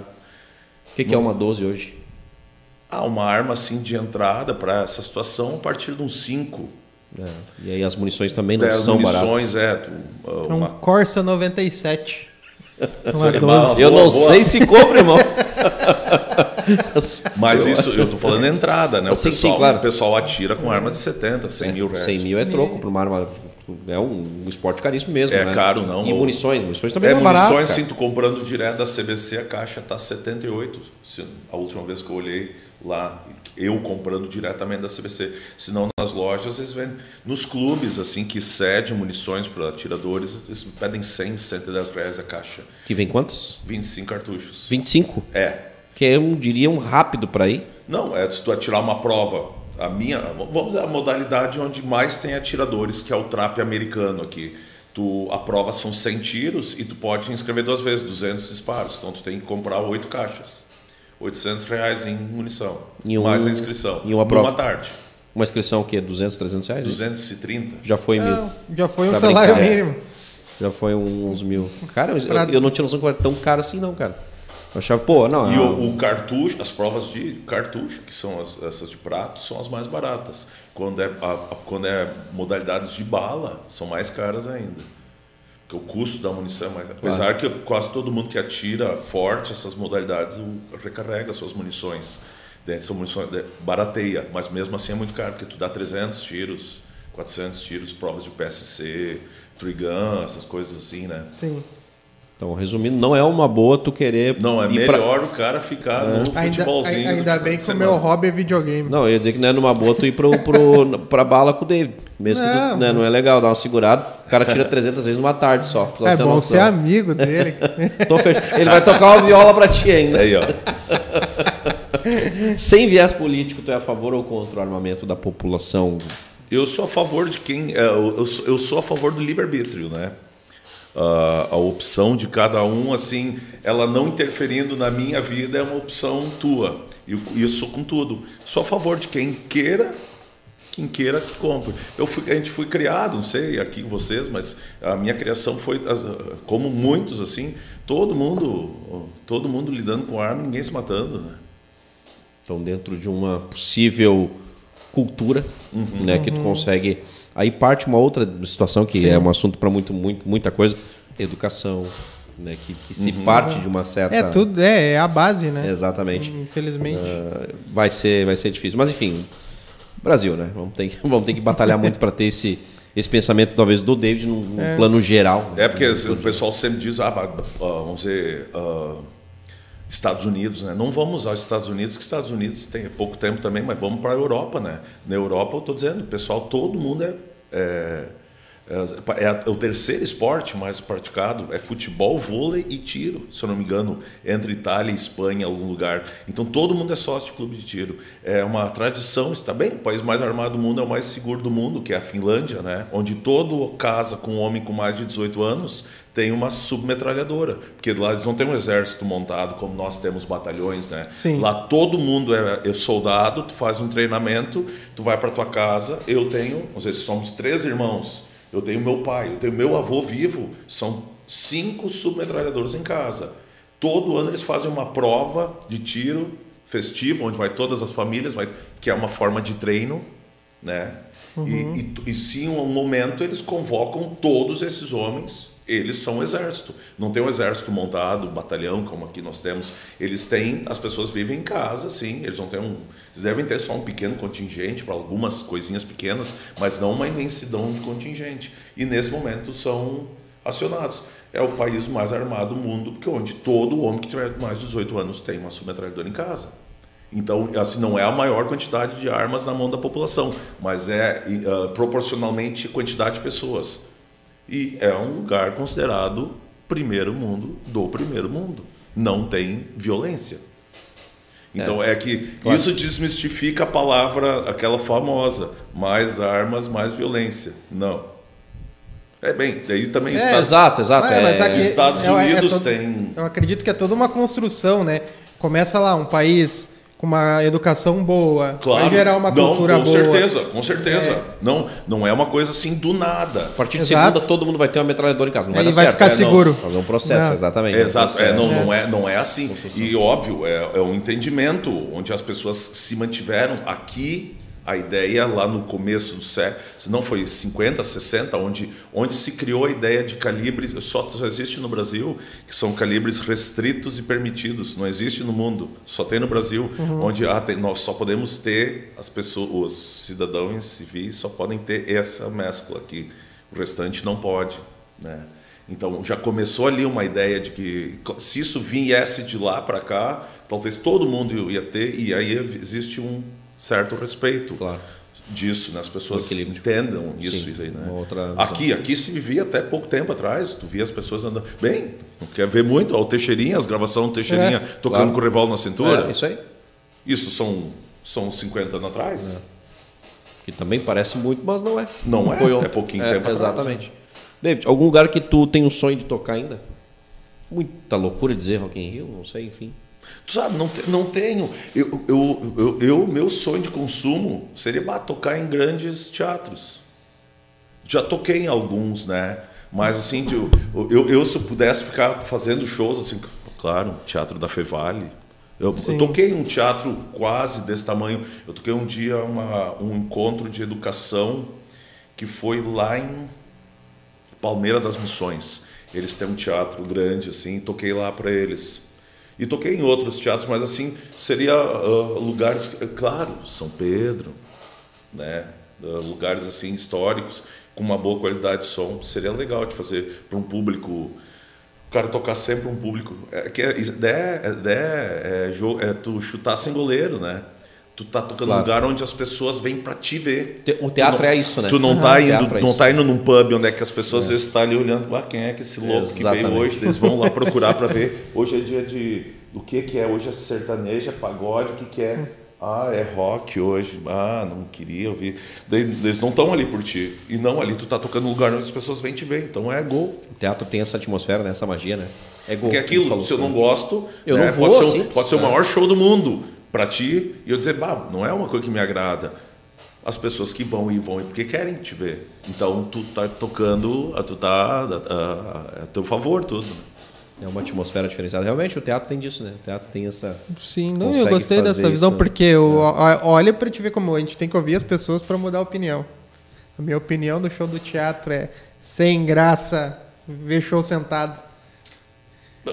O que, que é uma 12 hoje? Ah, uma arma assim de entrada para essa situação a partir de uns 5. É. E aí as munições também não é, são munições, baratas. é. Tu, uma... Um Corsa 97. Uma 12. Eu não boa. sei se compra, irmão. Mas isso, eu tô falando entrada, né? O, sim, pessoal, sim, claro. o pessoal atira com arma de 70, 100 é, mil reais. 100 mil é troco para uma arma. É um, esporte caríssimo mesmo. É né? caro, não. E munições, munições também é, não é barato. Munições, sim, tu comprando direto da CBC, a caixa tá 78. A última vez que eu olhei lá, eu comprando diretamente da CBC. Senão nas lojas eles vendem. Nos clubes, assim, que cedem munições para atiradores, eles pedem 100, 110 reais a caixa. Que vem quantos? 25 cartuchos. 25? É. Que é, um, diria, um rápido para ir? Não, é se tu atirar uma prova. A minha, vamos dizer, a modalidade onde mais tem atiradores, que é o trap americano aqui. Tu, a prova são 100 tiros e tu pode inscrever duas vezes, 200 disparos. Então tu tem que comprar oito caixas. 800 reais em munição. Em um, mais a inscrição. Em uma prova. Uma tarde. Uma inscrição o quê? 200, 300 reais? 230. Já foi mil. É, já foi um salário brincar. mínimo. Já foi uns mil. Cara, eu, pra... eu não tinha noção que era tão caro assim, não, cara. Eu achava, pô, não. E é o, o, cartucho, as provas de cartucho, que são as, essas de prato, são as mais baratas. Quando é, a, a, quando é modalidades de bala, são mais caras ainda que o custo da munição é mais. Apesar claro. que quase todo mundo que atira forte essas modalidades recarrega suas munições. São munições barateia, mas mesmo assim é muito caro, porque tu dá 300 tiros, 400 tiros, provas de PSC, Trigun, essas coisas assim, né? Sim. Então, resumindo, não é uma boa tu querer. Não, é melhor pra... o cara ficar é. no futebolzinho. Ainda, ainda bem que o meu hobby é videogame. Não, eu ia dizer que não é numa boa tu ir pro, pro, pra bala com o David. Mesmo não, que tu, né, não é legal, dá uma segurada. O cara tira 300 vezes numa tarde só. É bom noção. ser amigo dele. Ele vai tocar uma viola pra ti ainda. Aí, ó. Sem viés político, tu é a favor ou contra o armamento da população? Eu sou a favor de quem. É, eu sou a favor do livre-arbítrio, né? A, a opção de cada um, assim, ela não interferindo na minha vida, é uma opção tua. E isso com tudo. Sou a favor de quem queira, quem queira que compre. Eu fui, a gente foi criado, não sei aqui vocês, mas a minha criação foi como muitos assim, todo mundo, todo mundo lidando com arma, ninguém se matando, né? Então dentro de uma possível cultura, uhum. né, que tu consegue Aí parte uma outra situação que Sim. é um assunto para muito, muito, muita coisa, educação, né? Que, que se uhum. parte de uma certa. É tudo, é, é a base, né? Exatamente. Infelizmente. Uh, vai ser, vai ser difícil. Mas enfim, Brasil, né? Vamos ter, vamos ter que batalhar muito para ter esse esse pensamento talvez do David num, é. plano geral. É porque o pessoal sempre diz, ah, vamos dizer, uh, Estados Unidos, né? Não vamos aos Estados Unidos, que Estados Unidos tem pouco tempo também, mas vamos para a Europa, né? Na Europa, eu estou dizendo, pessoal, todo mundo é, é, É, é, o terceiro esporte mais praticado é futebol, vôlei e tiro, se eu não me engano, entre Itália e Espanha, algum lugar. Então todo mundo é sócio de clube de tiro. É uma tradição, está bem? O país mais armado do mundo é o mais seguro do mundo, que é a Finlândia, né? Onde todo casa com um homem com mais de 18 anos tem uma submetralhadora, porque lá eles não têm um exército montado como nós temos batalhões, né? Sim. Lá todo mundo é, é soldado, tu faz um treinamento, tu vai para tua casa, eu tenho, não sei se somos três irmãos, eu tenho meu pai, eu tenho meu avô vivo, são cinco submetralhadores em casa. Todo ano eles fazem uma prova de tiro festivo, onde vai todas as famílias, vai, que é uma forma de treino, né? Uhum. E, e, e sim, um momento eles convocam todos esses homens eles são o exército. Não tem um exército montado, batalhão, como aqui nós temos. Eles têm, as pessoas vivem em casa, sim. Eles não têm um, eles devem ter só um pequeno contingente para algumas coisinhas pequenas, mas não uma imensidão de contingente. E nesse momento são acionados. É o país mais armado do mundo, porque onde todo homem que tiver mais de 18 anos tem uma submetralhadora em casa. Então, assim, não é a maior quantidade de armas na mão da população, mas é uh, proporcionalmente quantidade de pessoas. E é um lugar considerado primeiro mundo do primeiro mundo. Não tem violência. Então é, é que claro. isso desmistifica a palavra, aquela famosa, mais armas, mais violência. Não. É bem, daí também é, Estados, exato, exato. É, mas aqui, Estados é, é Unidos todo, tem. Eu acredito que é toda uma construção, né? Começa lá, um país com uma educação boa, claro. vai gerar uma cultura não, com boa. Com certeza, com certeza. É. Não, não é uma coisa assim do nada. A partir de Exato. segunda todo mundo vai ter uma metralhadora em casa, não vai, vai certo. ficar é, seguro. Não, fazer um processo, não. exatamente. É, exato, um processo. não, não, é, não é assim. E óbvio, é, é um entendimento onde as pessoas se mantiveram aqui a ideia lá no começo do século, se não foi 50, 60, onde, onde se criou a ideia de calibres, só, só existe no Brasil, que são calibres restritos e permitidos, não existe no mundo, só tem no Brasil, uhum. onde ah, tem, nós só podemos ter, as pessoas, os cidadãos civis só podem ter essa mescla aqui, o restante não pode, né? Então já começou ali uma ideia de que se isso viesse de lá para cá, talvez todo mundo ia ter, e aí existe um certo respeito claro. disso, né? As pessoas entendam isso Sim, aí, né? aqui, aqui se vivia até pouco tempo atrás, tu via as pessoas andando. Bem, não quer ver muito, o Teixeirinha, as gravações do Teixeirinha é, tocando claro. com o revólver na cintura. É, isso aí. Isso são, são 50 anos atrás. É. Que também parece muito, mas não é. Não, não é, foi é pouquinho é, tempo exatamente. atrás. Exatamente. David, algum lugar que tu tem um sonho de tocar ainda? Muita loucura dizer Rock in Rio, não sei, enfim. Tu sabe, não, te, não tenho. Eu, eu, eu, eu, meu sonho de consumo seria bah, tocar em grandes teatros. Já toquei em alguns, né? Mas assim, eu, eu, eu se eu pudesse ficar fazendo shows, assim, claro, Teatro da Fevale. Eu, eu, toquei em um teatro quase desse tamanho. Eu toquei um dia uma, um encontro de educação que foi lá em Palmeira das Missões. Eles têm um teatro grande, assim, toquei lá para eles. E toquei em outros teatros, mas assim, seria uh, lugares, claro, São Pedro, né? Uh, lugares assim históricos com uma boa qualidade de som. Seria legal de fazer para um público o cara tocar sempre um público. É, que é, é, é, é, jogo, é tu chutar sem goleiro, né? Tu tá tocando claro. lugar onde as pessoas vêm para te ver. O teatro não, é isso, né? Tu não uhum. tá indo, é não tá indo num pub onde é que as pessoas é. estão ali olhando, ah, quem é que esse louco Exatamente. que veio hoje? Eles vão lá procurar para ver. Hoje é dia de do que que é hoje é sertaneja, pagode, o que que é ah, é rock hoje. Ah, não queria ouvir. Eles não estão ali por ti. E não, ali tu tá tocando no lugar onde as pessoas vêm te ver. Então é gol. O teatro tem essa atmosfera, né? essa magia, né? É gol. Porque aquilo, se eu não gosto, eu né? não vou, pode, ser, um, pode ser o maior show do mundo para ti. E eu dizer, bah, não é uma coisa que me agrada. As pessoas que vão e vão e porque querem te ver. Então tu tá tocando, tu tá a, a, a teu favor tudo. É uma atmosfera diferenciada. Realmente, o teatro tem disso, né? O teatro tem essa. Sim, não, eu gostei dessa visão, porque eu, é. olha para te ver como a gente tem que ouvir as pessoas para mudar a opinião. A minha opinião do show do teatro é sem graça, ver show sentado.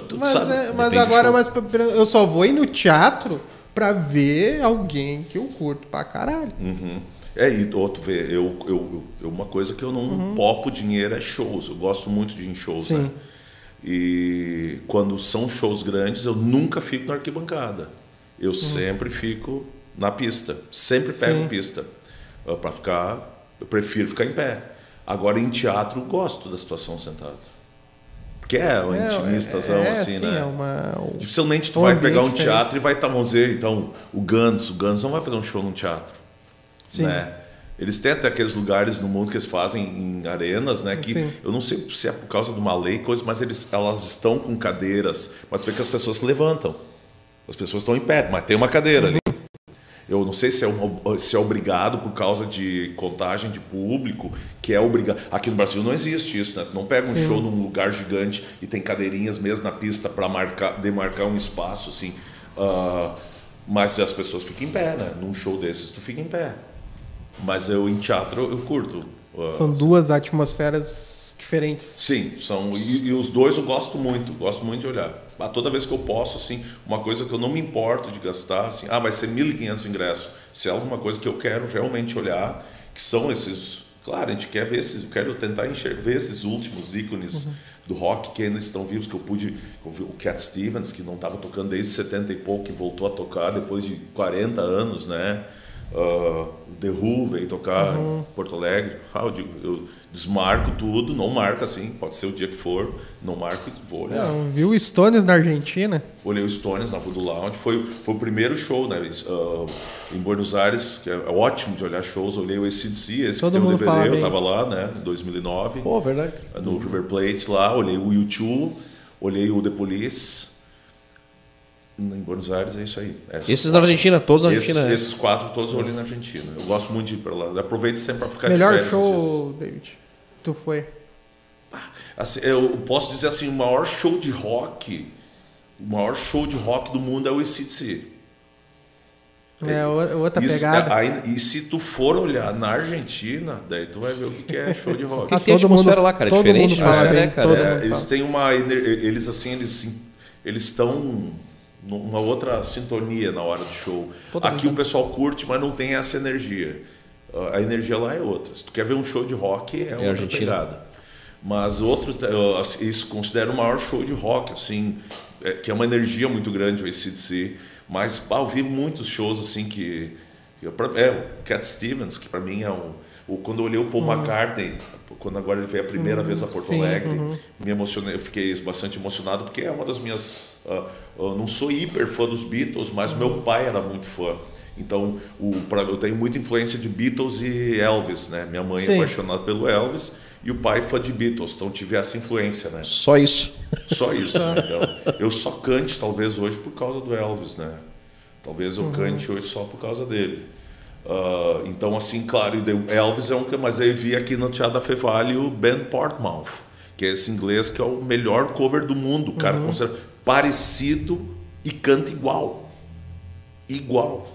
Tu mas, sabe, é, mas agora mas, eu só vou ir no teatro para ver alguém que eu curto pra caralho. Uhum. É, e outro vê, eu, eu, eu, uma coisa que eu não uhum. popo dinheiro é shows. Eu gosto muito de ir em shows, Sim. né? E quando são shows grandes, eu nunca fico na arquibancada. Eu hum. sempre fico na pista. Sempre pego Sim. pista. Para ficar, eu prefiro ficar em pé. Agora, em teatro, gosto da situação sentado. Porque é uma É, intimistazão, é, assim, sim, né? é uma- um- Dificilmente tu um vai pegar um diferente. teatro e vai estar, vamos dizer, então, o Guns. O Guns não vai fazer um show num teatro. Sim. Né? Eles têm até aqueles lugares no mundo que eles fazem em arenas, né? Que Sim. eu não sei se é por causa de uma lei, coisa, mas eles, elas estão com cadeiras. Mas tu vê que as pessoas se levantam. As pessoas estão em pé, mas tem uma cadeira ali. Eu não sei se é, uma- se é obrigado por causa de contagem de público, que é obrigado. Aqui no Brasil não existe isso, né? Tu não pega um show num lugar gigante e tem cadeirinhas mesmo na pista para marcar, demarcar um espaço, assim. Ah, mas as pessoas ficam em pé, né? Num show desses tu fica em pé. Mas eu em teatro eu curto. ah, São duas atmosferas diferentes. Sim, são e, e os dois eu gosto muito, gosto muito de olhar. Ah, toda vez que eu posso, assim, uma coisa que eu não me importo de gastar, assim, ah, vai ser 1.500 ingressos. Se é alguma coisa que eu quero realmente olhar, que são esses, claro, a gente quer ver esses, eu quero tentar enxergar, ver esses últimos ícones do rock que ainda estão vivos, que eu pude, o Cat Stevens, que não estava tocando desde 70 e pouco, que voltou a tocar depois de 40 anos, né? Ah, o The Who veio tocar em Porto Alegre. Ah, eu, digo, eu desmarco tudo, não marca assim, pode ser o dia que for, não marco e vou olhar. Não, viu o Stones na Argentina? Olhei o Stones na Voodoo Lounge, foi, foi o primeiro show né, ah, em Buenos Aires, que é ótimo de olhar shows. Olhei o ACDC, esse Todo que tem o DVD, eu estava lá, né, em 2009, Pô, verdade. no River Plate lá. Olhei o U2, olhei o The Police. Em Buenos Aires é isso aí. Essas Esses na Argentina, todos na esses, Argentina. né? esses quatro todos eu olhei na Argentina. Eu gosto muito de ir para lá. Aproveito sempre para ficar de Melhor férias, show, David. Tu foi. Assim, eu posso dizer assim, o maior show de rock, o maior show de rock do mundo é o ACDC. É o- outra Isso- pegada. aí- e se tu for olhar na Argentina, daí tu vai ver o que é show de rock. que tem a todo mundo- lá, cara? É todo diferente, mundo fala né, bem, cara? todo É, mundo Eles fala. têm uma eles assim eles eles estão numa outra sintonia na hora do show. Totalmente. Aqui o pessoal curte, mas não tem essa energia. A energia lá é outra. Se tu quer ver um show de rock é outra Argentina. pegada. Mas outro isso considero o maior show de rock assim, é, que é uma energia muito grande o ACDC. Mas eu vi muitos shows assim que que é o Cat Stevens que para mim é um o, quando eu olhei o Paul Uhum. McCartney, quando agora ele veio a primeira vez a Porto sim, Alegre, uhum. me emocionei, eu fiquei bastante emocionado porque é uma das minhas. eu não sou hiper fã dos Beatles, mas Uhum. meu pai era muito fã. Então, o, pra, eu tenho muita influência de Beatles e Elvis, né? Minha mãe é Sim. apaixonada pelo Elvis e o pai fã de Beatles, então tive essa influência, né? Só isso. Só isso. né? Então, eu só cante talvez hoje por causa do Elvis, né? Talvez eu Uhum. cante hoje só por causa dele. Ah, então, assim, claro, Elvis é um que mas aí vi aqui no Teatro da Fevale o Ben Portmouth, que é esse inglês que é o melhor cover do mundo. Cara considera parecido e canta igual. Igual.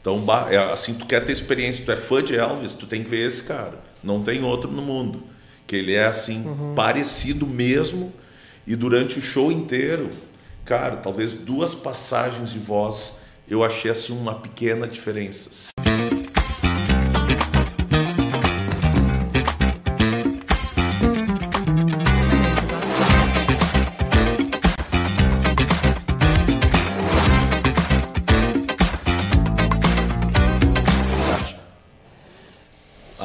Então, é assim, tu quer ter experiência, tu é fã de Elvis, tu tem que ver esse cara. Não tem outro no mundo. Que ele é assim, parecido mesmo. E durante o show inteiro, cara, talvez duas passagens de voz, eu achei assim uma pequena diferença.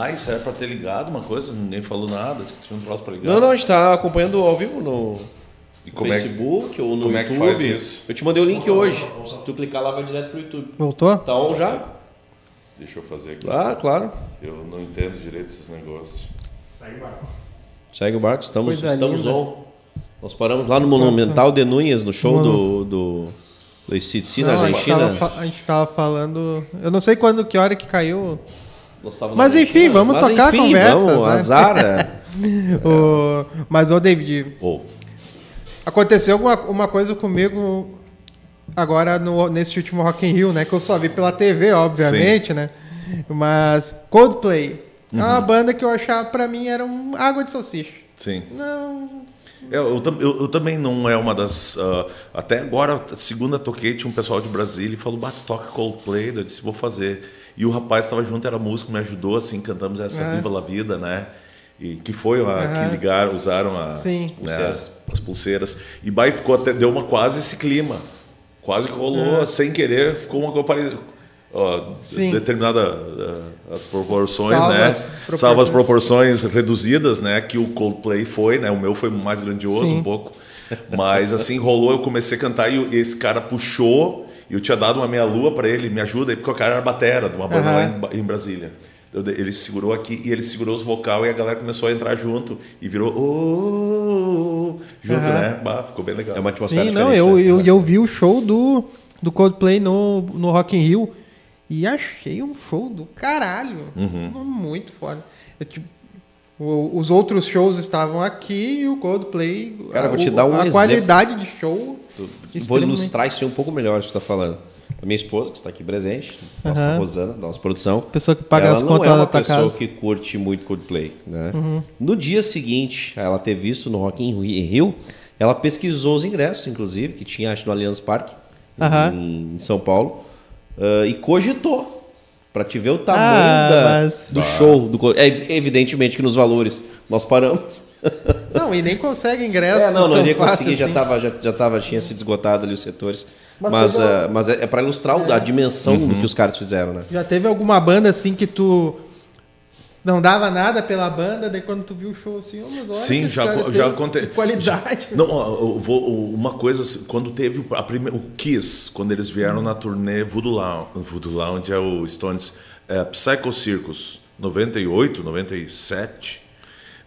Ah, isso era pra ter ligado uma coisa, ninguém falou nada, que tinha um troço pra ligar. Não, não, a gente tá acompanhando ao vivo no E como é que- Facebook ou no como é que YouTube. faz isso? Eu te mandei o link hoje. Se tu clicar lá, vai direto pro YouTube. Voltou? Tá on já? Deixa eu fazer aqui. Ah, claro. Eu não entendo direito esses negócios. Segue o barco, estamos, Coisa estamos linda. on. Nós paramos lá no Monumental de Núñez, no show do, do, do ACDC na a, Argentina. a gente tava falando. Eu não sei quando, que hora que caiu. Mas enfim, Argentina. vamos Mas tocar a enfim, conversa, Vamos, né? azar. é. O- Mas, ô David, Ou, aconteceu uma, uma coisa comigo agora no, nesse último Rock in Rio, né? Que eu só vi pela TV, obviamente, né? Mas Coldplay é Uhum. uma banda que eu achava pra mim era um água de salsicha. sim. Não, Eu, eu, tam- eu- eu também não é uma das. ah, até agora, segunda toquei, tinha um pessoal de Brasília e falou: Bato, toca Coldplay. Eu disse: Vou fazer. E o rapaz estava junto, era músico, me ajudou, assim, cantamos essa É. Viva la Vida, né? E que foi a Aham. que ligaram, usaram a, Sim. né, Pulseiras. As pulseiras. E vai ficou até, deu uma quase esse clima. Quase que rolou, sem querer, ficou uma coisa ó, determinada uh, as proporções, Salva né? as proporções. Salva as proporções reduzidas, né? Que o Coldplay foi, né? O meu foi mais grandioso Sim. um pouco. Mas assim, rolou, eu comecei a cantar e esse cara puxou e eu tinha dado uma meia-lua para ele, me ajuda, aí, porque o cara era batera de uma banda Aham. lá em, em Brasília. Ele segurou aqui e ele segurou os vocal e a galera começou a entrar junto e virou "Oh", junto, Aham. né? Bah, ficou bem legal. É uma atmosfera Sim, não, eu, né? eu, eu vi o show do, do Coldplay no, no Rock in Rio e achei um show do caralho. Uhum. Muito foda. É tipo, os outros shows estavam aqui e o Coldplay. Cara, eu vou te a, dar um A exemplo. qualidade de show. Vou ilustrar isso um pouco melhor, o que você está falando. A minha esposa, que está aqui presente, nossa Aham. Rosana, da nossa produção. Pessoa que paga ela as não contas é lá uma da tua pessoa casa. que curte muito Coldplay, né? Uhum. No dia seguinte, a ela ter visto no Rock in Rio, ela pesquisou os ingressos, inclusive, que tinha, acho, no Allianz Parque, Aham. em São Paulo, ah, e cogitou para te ver o tamanho Ah, da- mas- do show. Do, é, evidentemente que nos valores nós paramos. Não, e nem consegue ingresso. É, não, não fácil conseguir, já assim. tava, já, já tava, tinha se esgotado ali os setores. Mas Mas, teve ah, mas é, para ilustrar o- a dimensão Uhum. do que os caras fizeram, né? Já teve alguma banda assim que tu não dava nada pela banda, daí quando tu viu o show assim, oh, mas olha Sim, já, já aconteceu. Qualidade. Não, ó, eu vou, uma coisa, assim, quando teve o- a prime- o Kiss, quando eles vieram na turnê Voodoo Lounge, Voodoo Lounge é o Stones, é, Psycho Circus, 98, 97.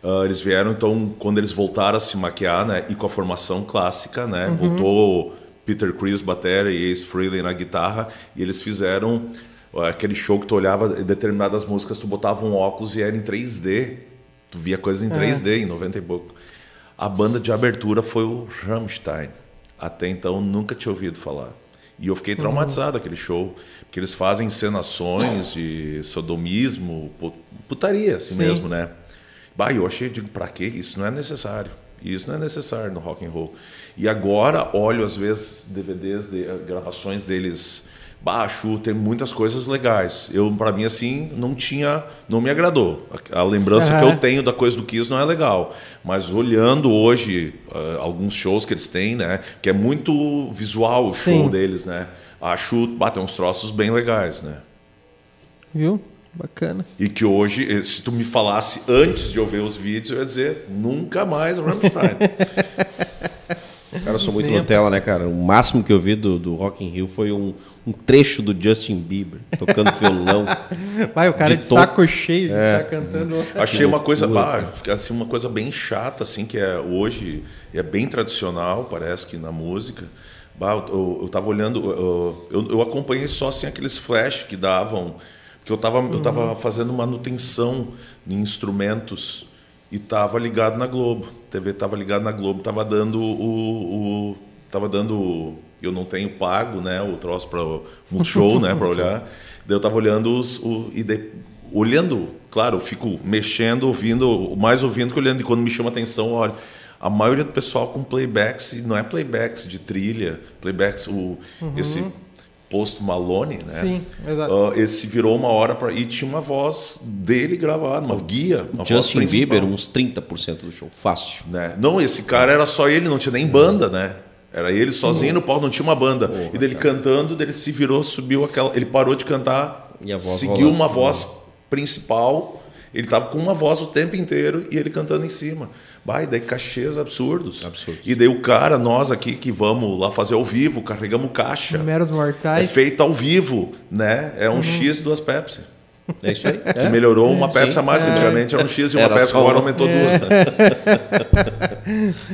ah, eles vieram, então, quando eles voltaram a se maquiar, né, e com a formação clássica, né, voltou Peter Chris, batera e Ace Frehley na guitarra, e eles fizeram aquele show que tu olhava determinadas músicas, tu botava um óculos e era em 3D. Tu via coisa em 3D, em 90 e pouco. A banda de abertura foi o Rammstein. Até então nunca tinha ouvido falar. E eu fiquei traumatizado aquele show, porque eles fazem encenações de sodomismo, pu- putaria assim Sim. mesmo, né? Bah, eu achei, digo, pra quê? Isso não é necessário. Isso não é necessário no rock and roll. E agora olho às vezes DVDs de eh, gravações deles baixo, tem muitas coisas legais. Eu para mim assim não tinha, não me agradou. A, a lembrança que Aham. eu tenho da coisa do Kiss não é legal, mas olhando hoje eh, alguns shows que eles têm, né, que é muito visual o show Sim. deles, né? Acho, batem uns troços bem legais, né? Viu? Bacana. E que hoje, eh, se tu me falasse antes de eu ver os vídeos, eu ia dizer nunca mais Rammstein. Cara, eu sou muito Nutella, né, cara? O máximo que eu vi do, do Rock in Rio foi um, um trecho do Justin Bieber tocando violão. Vai, o cara De de, to- saco cheio É. tá cantando. Achei uma coisa, bah, assim, uma coisa bem chata, assim, que é hoje é bem tradicional, parece que na música. Bah, eu, eu, eu tava olhando, eu, eu, eu acompanhei só assim aqueles flash que davam, porque eu tava, eu tava fazendo manutenção em instrumentos e tava ligado na Globo. A TV tava ligado na Globo, tava dando o, o tava dando eu não tenho pago, né, o troço para Multishow, né, para olhar. Daí eu tava olhando os o, e daí, olhando, claro, eu fico mexendo, ouvindo, mais ouvindo que olhando e quando me chama atenção, olha, a maioria do pessoal com playbacks, não é playbacks de trilha, playbacks o esse Post Malone, né? Sim, exato. Ah, esse virou uma hora para e tinha uma voz dele gravada, uma guia, uma voz Justin principal Bieber, uns 30% do show. Fácil. né? Não, esse cara era só ele, não tinha nem banda, né? Era ele sozinho no palco, não tinha uma banda. e dele cantando, dele se virou, subiu aquela. Ele parou de cantar, E a voz seguiu rolando. uma voz principal. Ele tava com uma voz o tempo inteiro e ele cantando em cima. Bah, e daí cachês absurdos. Absurdos. E daí o cara, nós aqui que vamos lá fazer ao vivo, carregamos caixa. Meros É mortais. feito ao vivo, né? É um X e duas Pepsi. É isso aí. Que É. melhorou uma Sim. Pepsi a mais, que antigamente era um X e uma Era Pepsi, agora aumentou duas, né?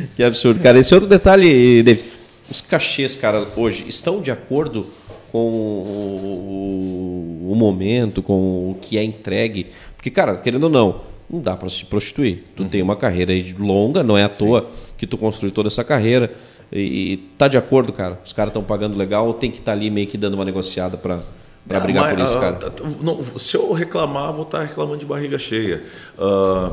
Que absurdo, cara. Esse outro detalhe, David, os cachês, cara, hoje estão de acordo com o, o- o momento, com o que é entregue. Porque, cara, querendo ou não, não dá para se prostituir. Tu tem uma carreira aí longa, não é à toa que tu construiu toda essa carreira. E, e tá de acordo, cara? Os caras estão pagando legal ou tem que estar ali meio que dando uma negociada para Ah, brigar por isso, ah, cara? tá- tá- não, se eu reclamar, vou estar reclamando de barriga cheia. Ah,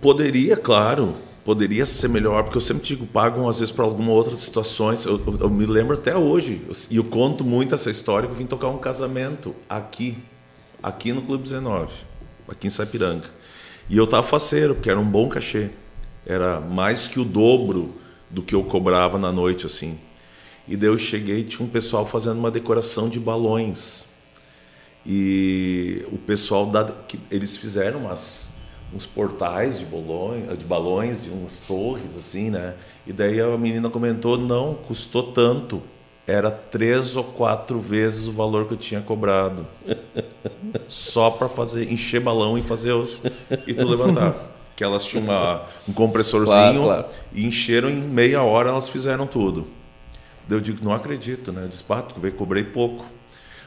poderia, claro, poderia ser melhor, porque eu sempre digo, pagam às vezes para alguma outra situações. Eu, eu- eu me lembro até hoje, eu- e eu, conto muito essa história, que eu vim tocar um casamento aqui, aqui no Clube 19, aqui em Sapiranga. E eu estava faceiro, porque era um bom cachê. Era mais que o dobro do que eu cobrava na noite, assim. E daí eu cheguei tinha um pessoal fazendo uma decoração de balões. E o pessoal da, eles fizeram umas, uns portais de, bolões, de balões e umas torres assim, né? E daí a menina comentou: "Não, custou tanto. Era três ou quatro vezes o valor que eu tinha cobrado, só para fazer encher balão e fazer os e tu levantar." Que elas tinham uma, um compressorzinho Claro, claro. e encheram em meia hora, elas fizeram tudo. Daí eu digo, não acredito, né? Eu disse, vê, cobrei pouco.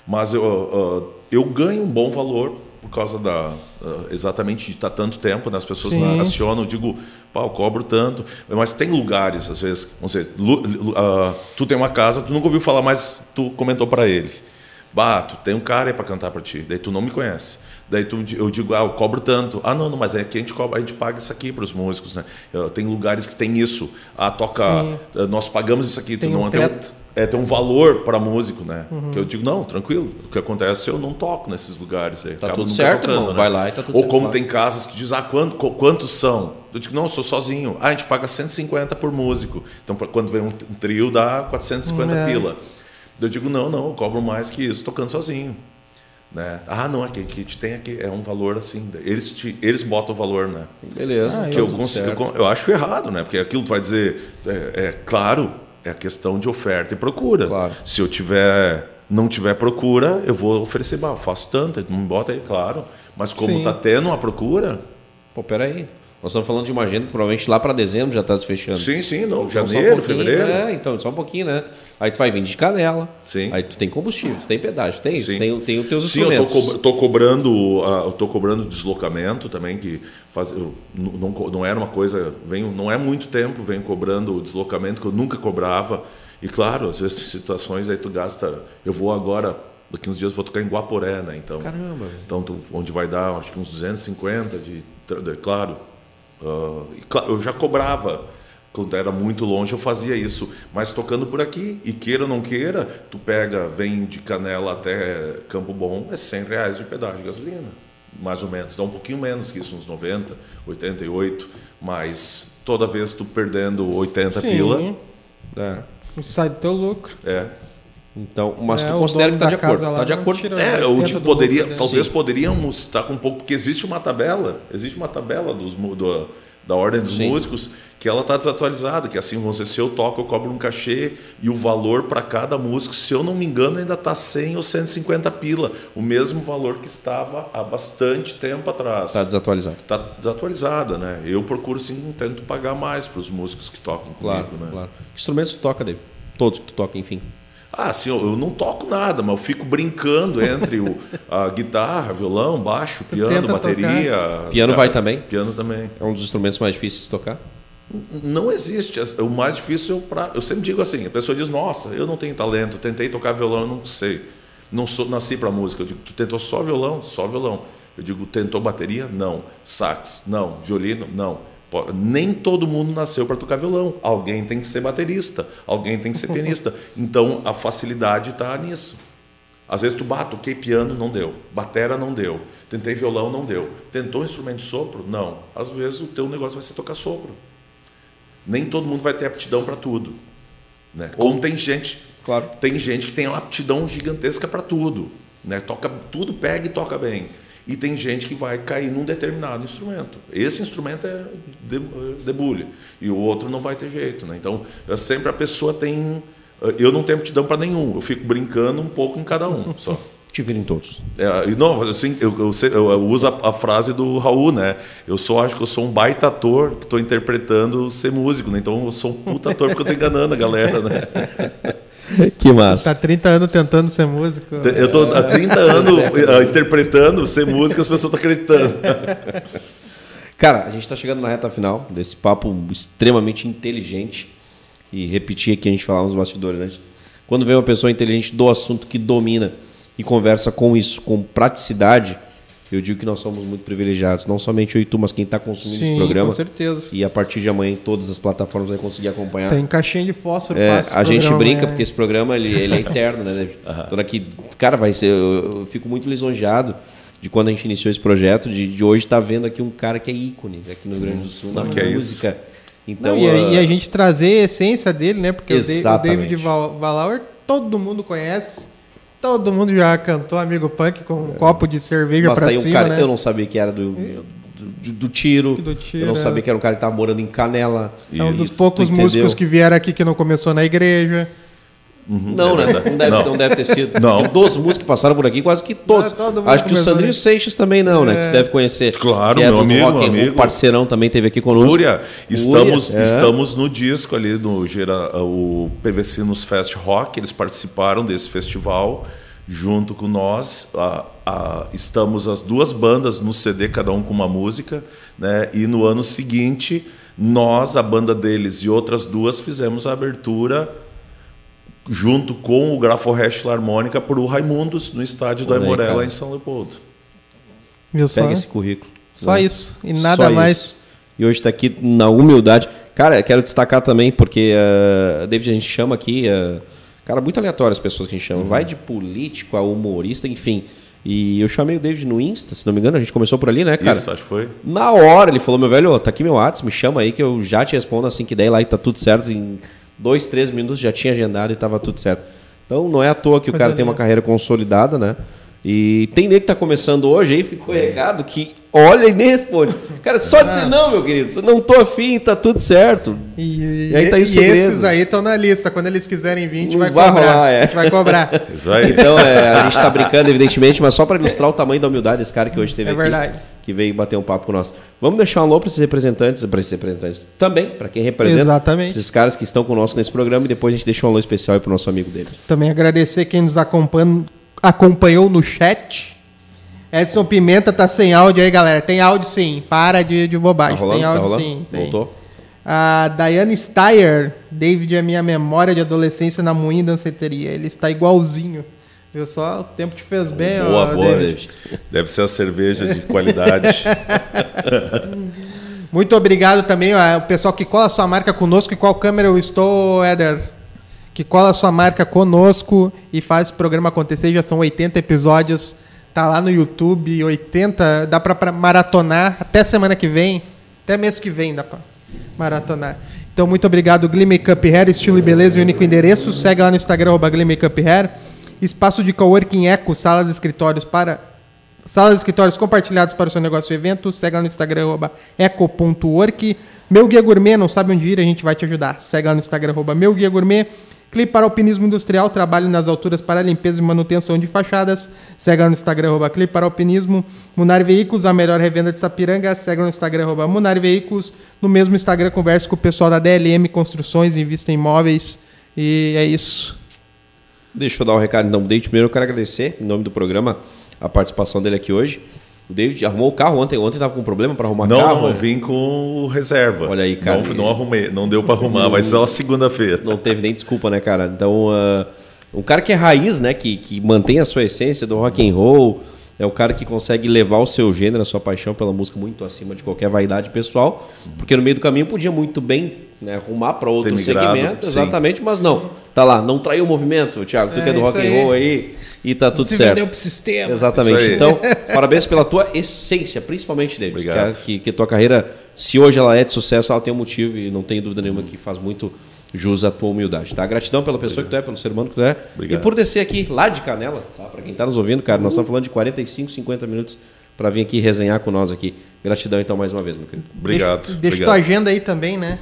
Mas eu, ah, eu ganho um bom valor por causa da ah, exatamente de estar tanto tempo, né? as pessoas Sim. acionam, eu digo, pá, eu cobro tanto. Mas tem lugares, às vezes, vamos dizer, ah, tu tem uma casa, tu nunca ouviu falar, mas tu comentou para ele. Bah, tu tem um cara aí para cantar para ti, daí tu não me conhece. Daí tu, eu digo, ah, eu cobro tanto. Ah, não, não, mas é que a gente cobra, a gente paga isso aqui para os músicos, né? Eu- Tem lugares que tem isso. Ah, toca, Sim. nós pagamos isso aqui, tu Tem não um tem um- teto. é, tem um valor para músico, né? Que eu digo, não, tranquilo. O que acontece é eu não toco nesses lugares. Aí, Tá acabo tudo certo, tocando, irmão. Vai lá e tá tudo Ou certo, como claro. tem casas que dizem, ah, quanto, qu- quantos são? Eu digo, não, eu sou sozinho. Ah, a gente paga 150 por músico. Então, pra- quando vem um, um trio, dá 450 É. pila. Eu digo, não, não, eu cobro mais que isso tocando sozinho. Né? Ah, não, aqui que a gente tem aqui é um valor assim. Eles, te, eles botam o valor, né? Beleza. Ah, que eu, consigo, certo. eu acho errado, né? Porque aquilo tu vai dizer, é, é claro, é a questão de oferta e procura. Claro. Se eu tiver, não tiver procura, eu vou oferecer, bah, eu faço tanto, não me bota aí, claro. Mas como Sim. tá tendo uma procura, Pô, peraí. Nós estamos falando de uma agenda que provavelmente lá para dezembro já está se fechando. sim, sim, não, Então, um janeiro, pouquinho, fevereiro. É, então, só um pouquinho, né? Aí tu vai vir de canela. Sim. Aí tu tem combustível, tu tem pedágio, tem isso, Sim. tem, tem os teus Sim, eu tô, instrumentos. co- tô cobrando, ah, eu tô cobrando deslocamento também, que faz, eu, não, não era uma coisa, venho, não é muito tempo, venho cobrando o deslocamento que eu nunca cobrava. E claro, às vezes tem situações aí tu gasta, eu vou agora, daqui uns dias eu vou tocar em Guaporé, né? Então, Caramba. então tu, onde vai dar, acho que uns 250 de, de claro. Claro, eu já cobrava. Quando era muito longe eu fazia isso, mas tocando por aqui, e queira ou não queira, tu pega, vem de Canela até Campo Bom, é 100 reais de pedágio de gasolina, mais ou menos. Dá um pouquinho menos que isso, uns 90, 88, mas toda vez tu perdendo 80 Sim. pila, É. Sai do teu lucro. é. Então, mas É, tu o considera que dono tá de acordo. casa lá Tá de acordo. tira- É, eu 80 digo, do poderia, dele. talvez poderíamos estar com um pouco, porque existe uma tabela, existe uma tabela dos, do- da ordem dos Sim. músicos que ela está desatualizada, que assim, vamos dizer, se eu toco, eu cobro um cachê e o valor para cada músico, se eu não me engano, ainda está 100 ou 150 pila, o mesmo valor que estava há bastante tempo atrás. Tá desatualizado. Está desatualizada, né? Eu procuro sim, tento pagar mais para os músicos que tocam comigo, Claro, né? claro. Que instrumentos tu toca, David? Todos que tu toca, enfim. Ah, sim, eu, eu não toco nada, mas eu fico brincando entre o, a guitarra, violão, baixo, piano, bateria. Piano vai também? Piano também. É um dos instrumentos mais difíceis de tocar. Não existe. O mais difícil, eu, pra, eu sempre digo assim: a pessoa diz, nossa, eu não tenho talento, tentei tocar violão, eu não sei. Não sou, nasci para música. Eu digo, tu tentou só violão? Só violão. Eu digo, tentou bateria? Não. Sax? Não. Violino? Não. Nem todo mundo nasceu para tocar violão. Alguém tem que ser baterista, alguém tem que ser pianista. Então a facilidade está nisso. Às vezes tu bate, toquei piano, não deu. Batera, não deu. Tentei violão, não deu. Tentou instrumento de sopro? Não. Às vezes o teu negócio vai ser tocar sopro. Nem todo mundo vai ter aptidão para tudo. Né? Como tem gente, Claro. tem gente que tem uma aptidão gigantesca para tudo. Né? Toca, tudo pega e toca bem. E tem gente que vai cair num determinado instrumento. Esse instrumento é de- debulha. E o outro não vai ter jeito. Né? Então, é sempre a pessoa tem. Eu não tenho aptidão para nenhum. Eu fico brincando um pouco em cada um só. Te viram em todos. É, não, assim, eu, eu, eu- eu uso a, a frase do Raul, né? Eu só acho que eu sou um baita ator que estou interpretando ser músico, né? Então eu sou um puta ator porque eu estou enganando a galera, né? Que massa. Tá 30 anos tentando ser músico. Eu estou há 30 anos eh, interpretando ser músico as pessoas estão acreditando. Cara, a gente está chegando na reta final desse papo extremamente inteligente. E repetir aqui, a gente falava nos bastidores, né? Quando vem uma pessoa inteligente do assunto que domina e conversa com isso, com praticidade, eu digo que nós somos muito privilegiados. Não somente eu e tu, mas quem está consumindo esse Sim, programa. com certeza. E a partir de amanhã em todas as plataformas vai conseguir acompanhar. Tem caixinha de fósforo. É, esse a gente programa brinca amanhã. porque esse programa ele, ele é eterno, né? David? Então aqui, cara, vai ser. Eu, eu fico muito lisonjeado de quando a gente iniciou esse projeto, de, de hoje estar vendo aqui um cara que é ícone aqui no Rio Grande do Sul, na que é música. Então, Não, e, a, ah, e a gente trazer a essência dele, né? Porque o Da- o Exatamente. David Val- Valauer todo mundo conhece. Todo mundo já cantou Amigo Punk com um copo de cerveja tá aí um cima, cara, né? eu não sabia que era do, do, do tiro. Do tiro, Eu não é. sabia que era um cara que tava morando em Canela. É um dos poucos músicos que vieram aqui que não começou na igreja. Não, né? Não deve, Não. não deve ter sido. Não. Dos músicos que passaram por aqui, quase que todos. Não, Acho que o Sandrinho. Seixas também não, né? Que É. tu deve conhecer. Claro, que é meu amigo, rock amigo. O parceirão também teve aqui conosco. Fúria, estamos, Fúria, é. estamos no disco ali no gera, o PVC nos Fest Rock, eles participaram desse festival junto com nós. A- a- estamos as duas bandas no CD, cada um com uma música, né? E no ano seguinte, nós, a banda deles e outras duas, fizemos a abertura junto com o Grafo Hash Harmônica para o Raimundos no estádio do Olha Aimorella cara. em São Leopoldo. Viu só? Pega esse currículo. Só né? isso. E nada Só mais. isso. E hoje está aqui na humildade. Cara, quero destacar também, porque uh, David, a gente chama aqui. uh, cara, muito aleatório as pessoas que a gente chama. Vai de político a humorista, enfim. E eu chamei o David no Insta, se não me engano, a gente começou por ali, né, cara? Isso, acho que foi. Na hora ele falou, meu velho, ó, tá aqui meu WhatsApp, me chama aí que eu já te respondo assim que der lá e tá tudo certo. Em dois, três minutos já tinha agendado e tava tudo certo. Então não é à toa que o Coisa cara tem uma carreira consolidada, né? E tem nego que tá começando hoje aí, ficou recado que olha e nem responde. Cara, só Ah. dizer não, meu querido, não tô afim, tá tudo certo. E, E aí tá aí o e segredo. esses aí estão na lista. Quando eles quiserem vir, a gente vai, vai cobrar. rolar, é. A gente vai cobrar. Isso aí. Então, é, a gente tá brincando, evidentemente, mas só para ilustrar o tamanho da humildade desse cara que hoje esteve É aqui. verdade. Que veio bater um papo com nós. Vamos deixar um alô para esses representantes, para esses representantes também, para quem representa. Exatamente. Esses caras que estão conosco nesse programa e depois a gente deixa um alô especial aí pro nosso amigo dele. Também agradecer quem nos acompanhou no chat. Edson Pimenta tá sem áudio aí, galera. Tem áudio sim. Para de, de bobagem. Tá rolando? tem Tá áudio rolando? sim. Tem. Voltou? A Diane Steyer, David é minha memória de adolescência na moinha danceteria. Ele está igualzinho. Viu só? O tempo te fez bem, boa, ó, boa, David. David. Deve ser a cerveja de qualidade. Muito obrigado também ao pessoal que cola sua marca conosco. E qual câmera eu estou, Éder? Que cola sua marca conosco e faz esse programa acontecer. Já são 80 episódios. Tá lá no YouTube, 80. Dá pra maratonar até semana que vem. Até mês que vem dá pra maratonar. Então, muito obrigado, Glee Makeup Hair, estilo e beleza e único endereço. Segue lá no Instagram, arroba Glee Makeup Hair. Espaço de coworking Eco, salas e escritórios para Salas e escritórios compartilhados para o seu negócio e evento. Segue lá no Instagram, eco.work. Meu Guia Gourmet, não sabe onde ir, a gente vai te ajudar. Segue lá no Instagram, Meu Guia Gourmet. Clipe para Alpinismo Industrial, trabalho nas alturas para limpeza e manutenção de fachadas. Segue lá no Instagram, Clipe para Alpinismo. Munari Veículos, a melhor revenda de Sapiranga. Segue lá no Instagram, arroba Munari Veículos. No mesmo Instagram, converse com o pessoal da DLM Construções, invista em imóveis. E é isso. Deixa eu dar um recado então. David, primeiro eu quero agradecer, em nome do programa, a participação dele aqui hoje. O David arrumou o carro ontem. Ontem tava com problema para arrumar Não, carro. não, né? vim com reserva. Olha aí, cara. Não, não arrumei, não deu pra arrumar, mas só segunda-feira. Não teve nem desculpa, né, cara? Então, ah, um cara que é raiz, né? Que, que mantém a sua essência do rock and roll. É o cara que consegue levar o seu gênero, a sua paixão pela música muito acima de qualquer vaidade pessoal. Porque no meio do caminho podia muito bem né, arrumar para outro migrado, segmento, sim. exatamente, mas não. Tá lá, não traiu o movimento, Thiago. Tu É, que é do isso rock and roll aí e tá tudo Se certo. vendeu pro sistema. Exatamente. Então, parabéns pela tua essência, principalmente, David. Obrigado. Que, que, tua carreira, se hoje ela é de sucesso, ela tem um motivo e não tenho dúvida nenhuma que faz muito jus à tua humildade, tá? Gratidão pela pessoa que tu é, pelo ser humano que tu é. Obrigado. E por descer aqui lá de Canela, tá? Pra quem tá nos ouvindo, cara, nós estamos falando de 45, 50 minutos para vir aqui resenhar com nós aqui. Gratidão então mais uma vez, meu querido. Obrigado. Deixa, deixa obrigado. tua agenda aí também, né?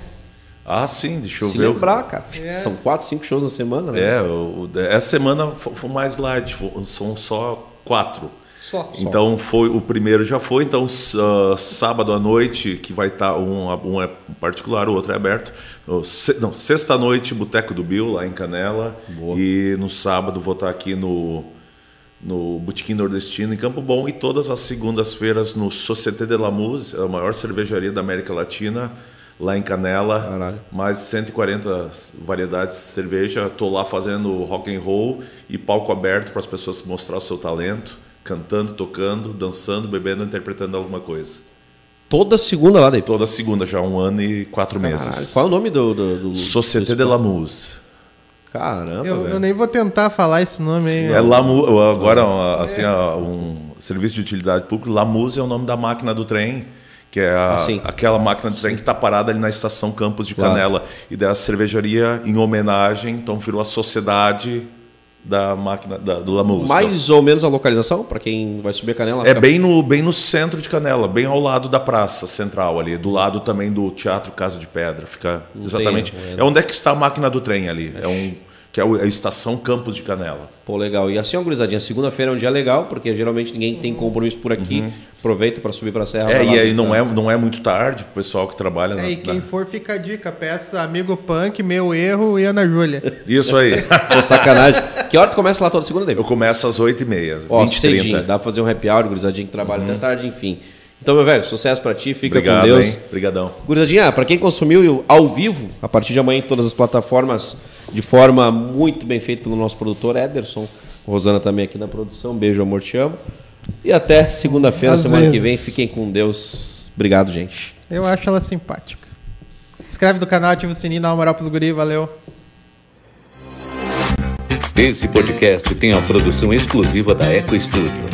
Ah, sim, deixa eu Se ver. lembrar, cara. São 4, 5 shows na semana, né? É, essa semana fo- foi mais light, são só quatro. Só. Então foi o primeiro já foi, então ah, sábado à noite que vai estar um, um é particular, o outro é aberto. Não, sexta noite Boteco do Bill lá em Canela Boa. e no sábado vou estar aqui no no Botequim Nordestino em Campo Bom e todas as segundas-feiras no Société de la Muse, a maior cervejaria da América Latina, lá em Canela. Caralho. Mais de 140 variedades de cerveja. Estou lá fazendo rock and roll e palco aberto para as pessoas mostrar o seu talento, cantando, tocando, dançando, bebendo, interpretando alguma coisa. Toda segunda lá, David. Toda segunda, já um ano e quatro Caralho, meses. Qual é o nome do. do, do Société de la Muse. Caramba, Eu, eu nem vou tentar falar esse nome aí. É Lamu, agora assim, um serviço de utilidade pública. Lamuse é o nome da máquina do trem que é a, aquela máquina de trem que está parada ali na estação Campos de Canela. Claro. E da cervejaria em homenagem, então virou a sociedade da máquina da, do La Música. Mais ou menos a localização, para quem vai subir a Canela? É bem no, bem no centro de Canela, bem ao lado da praça central ali, do lado também do Teatro Casa de Pedra. Fica exatamente. é onde é que está a máquina do trem ali. É um que é a estação Campos de Canela. Pô, legal. E assim, ó, gurizadinha, segunda-feira é um dia legal, porque geralmente ninguém tem compromisso por aqui. Uhum. Aproveita para subir para a Serra. É, e aí não é, não é muito tarde, o pessoal que trabalha. É, na, e quem na... for fica a dica, peça Amigo Punk, Meu Erro e Ana Júlia. Isso aí. Pô, sacanagem. Que hora tu começa lá toda segunda, David? Eu começo às 8h30. Ó, 20, cedinho. 30. Dá para fazer um happy hour, gurizadinha que trabalha uhum. até tarde, enfim. Então, meu velho, sucesso para ti, fica Obrigado, com Deus. Hein? Obrigadão. Gurizadinha, para quem consumiu ao vivo, a partir de amanhã em todas as plataformas de forma muito bem feita pelo nosso produtor Ederson. Rosana também aqui na produção. Beijo, amor, te amo. E até segunda-feira, semana vezes. que vem. Fiquem com Deus. Obrigado, gente. Eu acho ela simpática. Se inscreve no canal, ativa o sininho, dá uma moral pros guri, valeu. Esse podcast tem a produção exclusiva da Eco Studio.